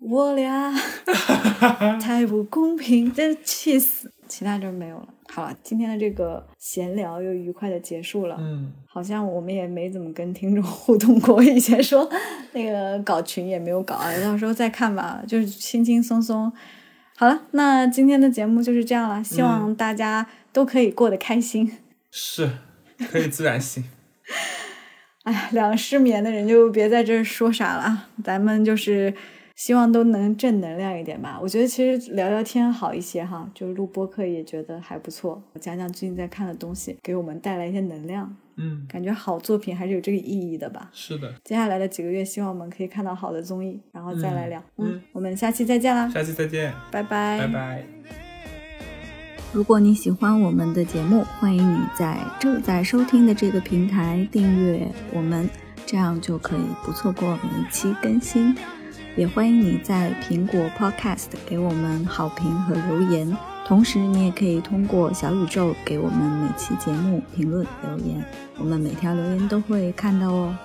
我俩 太不公平，真气死！其他就没有了。好了，今天的这个闲聊又愉快的结束了。嗯，好像我们也没怎么跟听众 互动过，以前说那个搞群也没有搞，到时候再看吧，就是轻轻松松。好了，那今天的节目就是这样了，希望大家都可以过得开心。是可以自然醒。哎，两个失眠的人就别在这儿说啥了，咱们就是希望都能正能量一点吧。我觉得其实聊聊天好一些哈，就是录播客也觉得还不错，讲讲最近在看的东西，给我们带来一些能量，嗯，感觉好作品还是有这个意义的吧。是的。接下来的几个月，希望我们可以看到好的综艺，然后再来聊。嗯嗯，我们下期再见啦，下期再见，拜拜，拜拜。如果你喜欢我们的节目，欢迎你在正在收听的这个平台订阅我们。这样就可以不错过每一期更新。也欢迎你在苹果 Podcast 给我们好评和留言，同时你也可以通过小宇宙给我们每期节目评论留言，我们每条留言都会看到哦。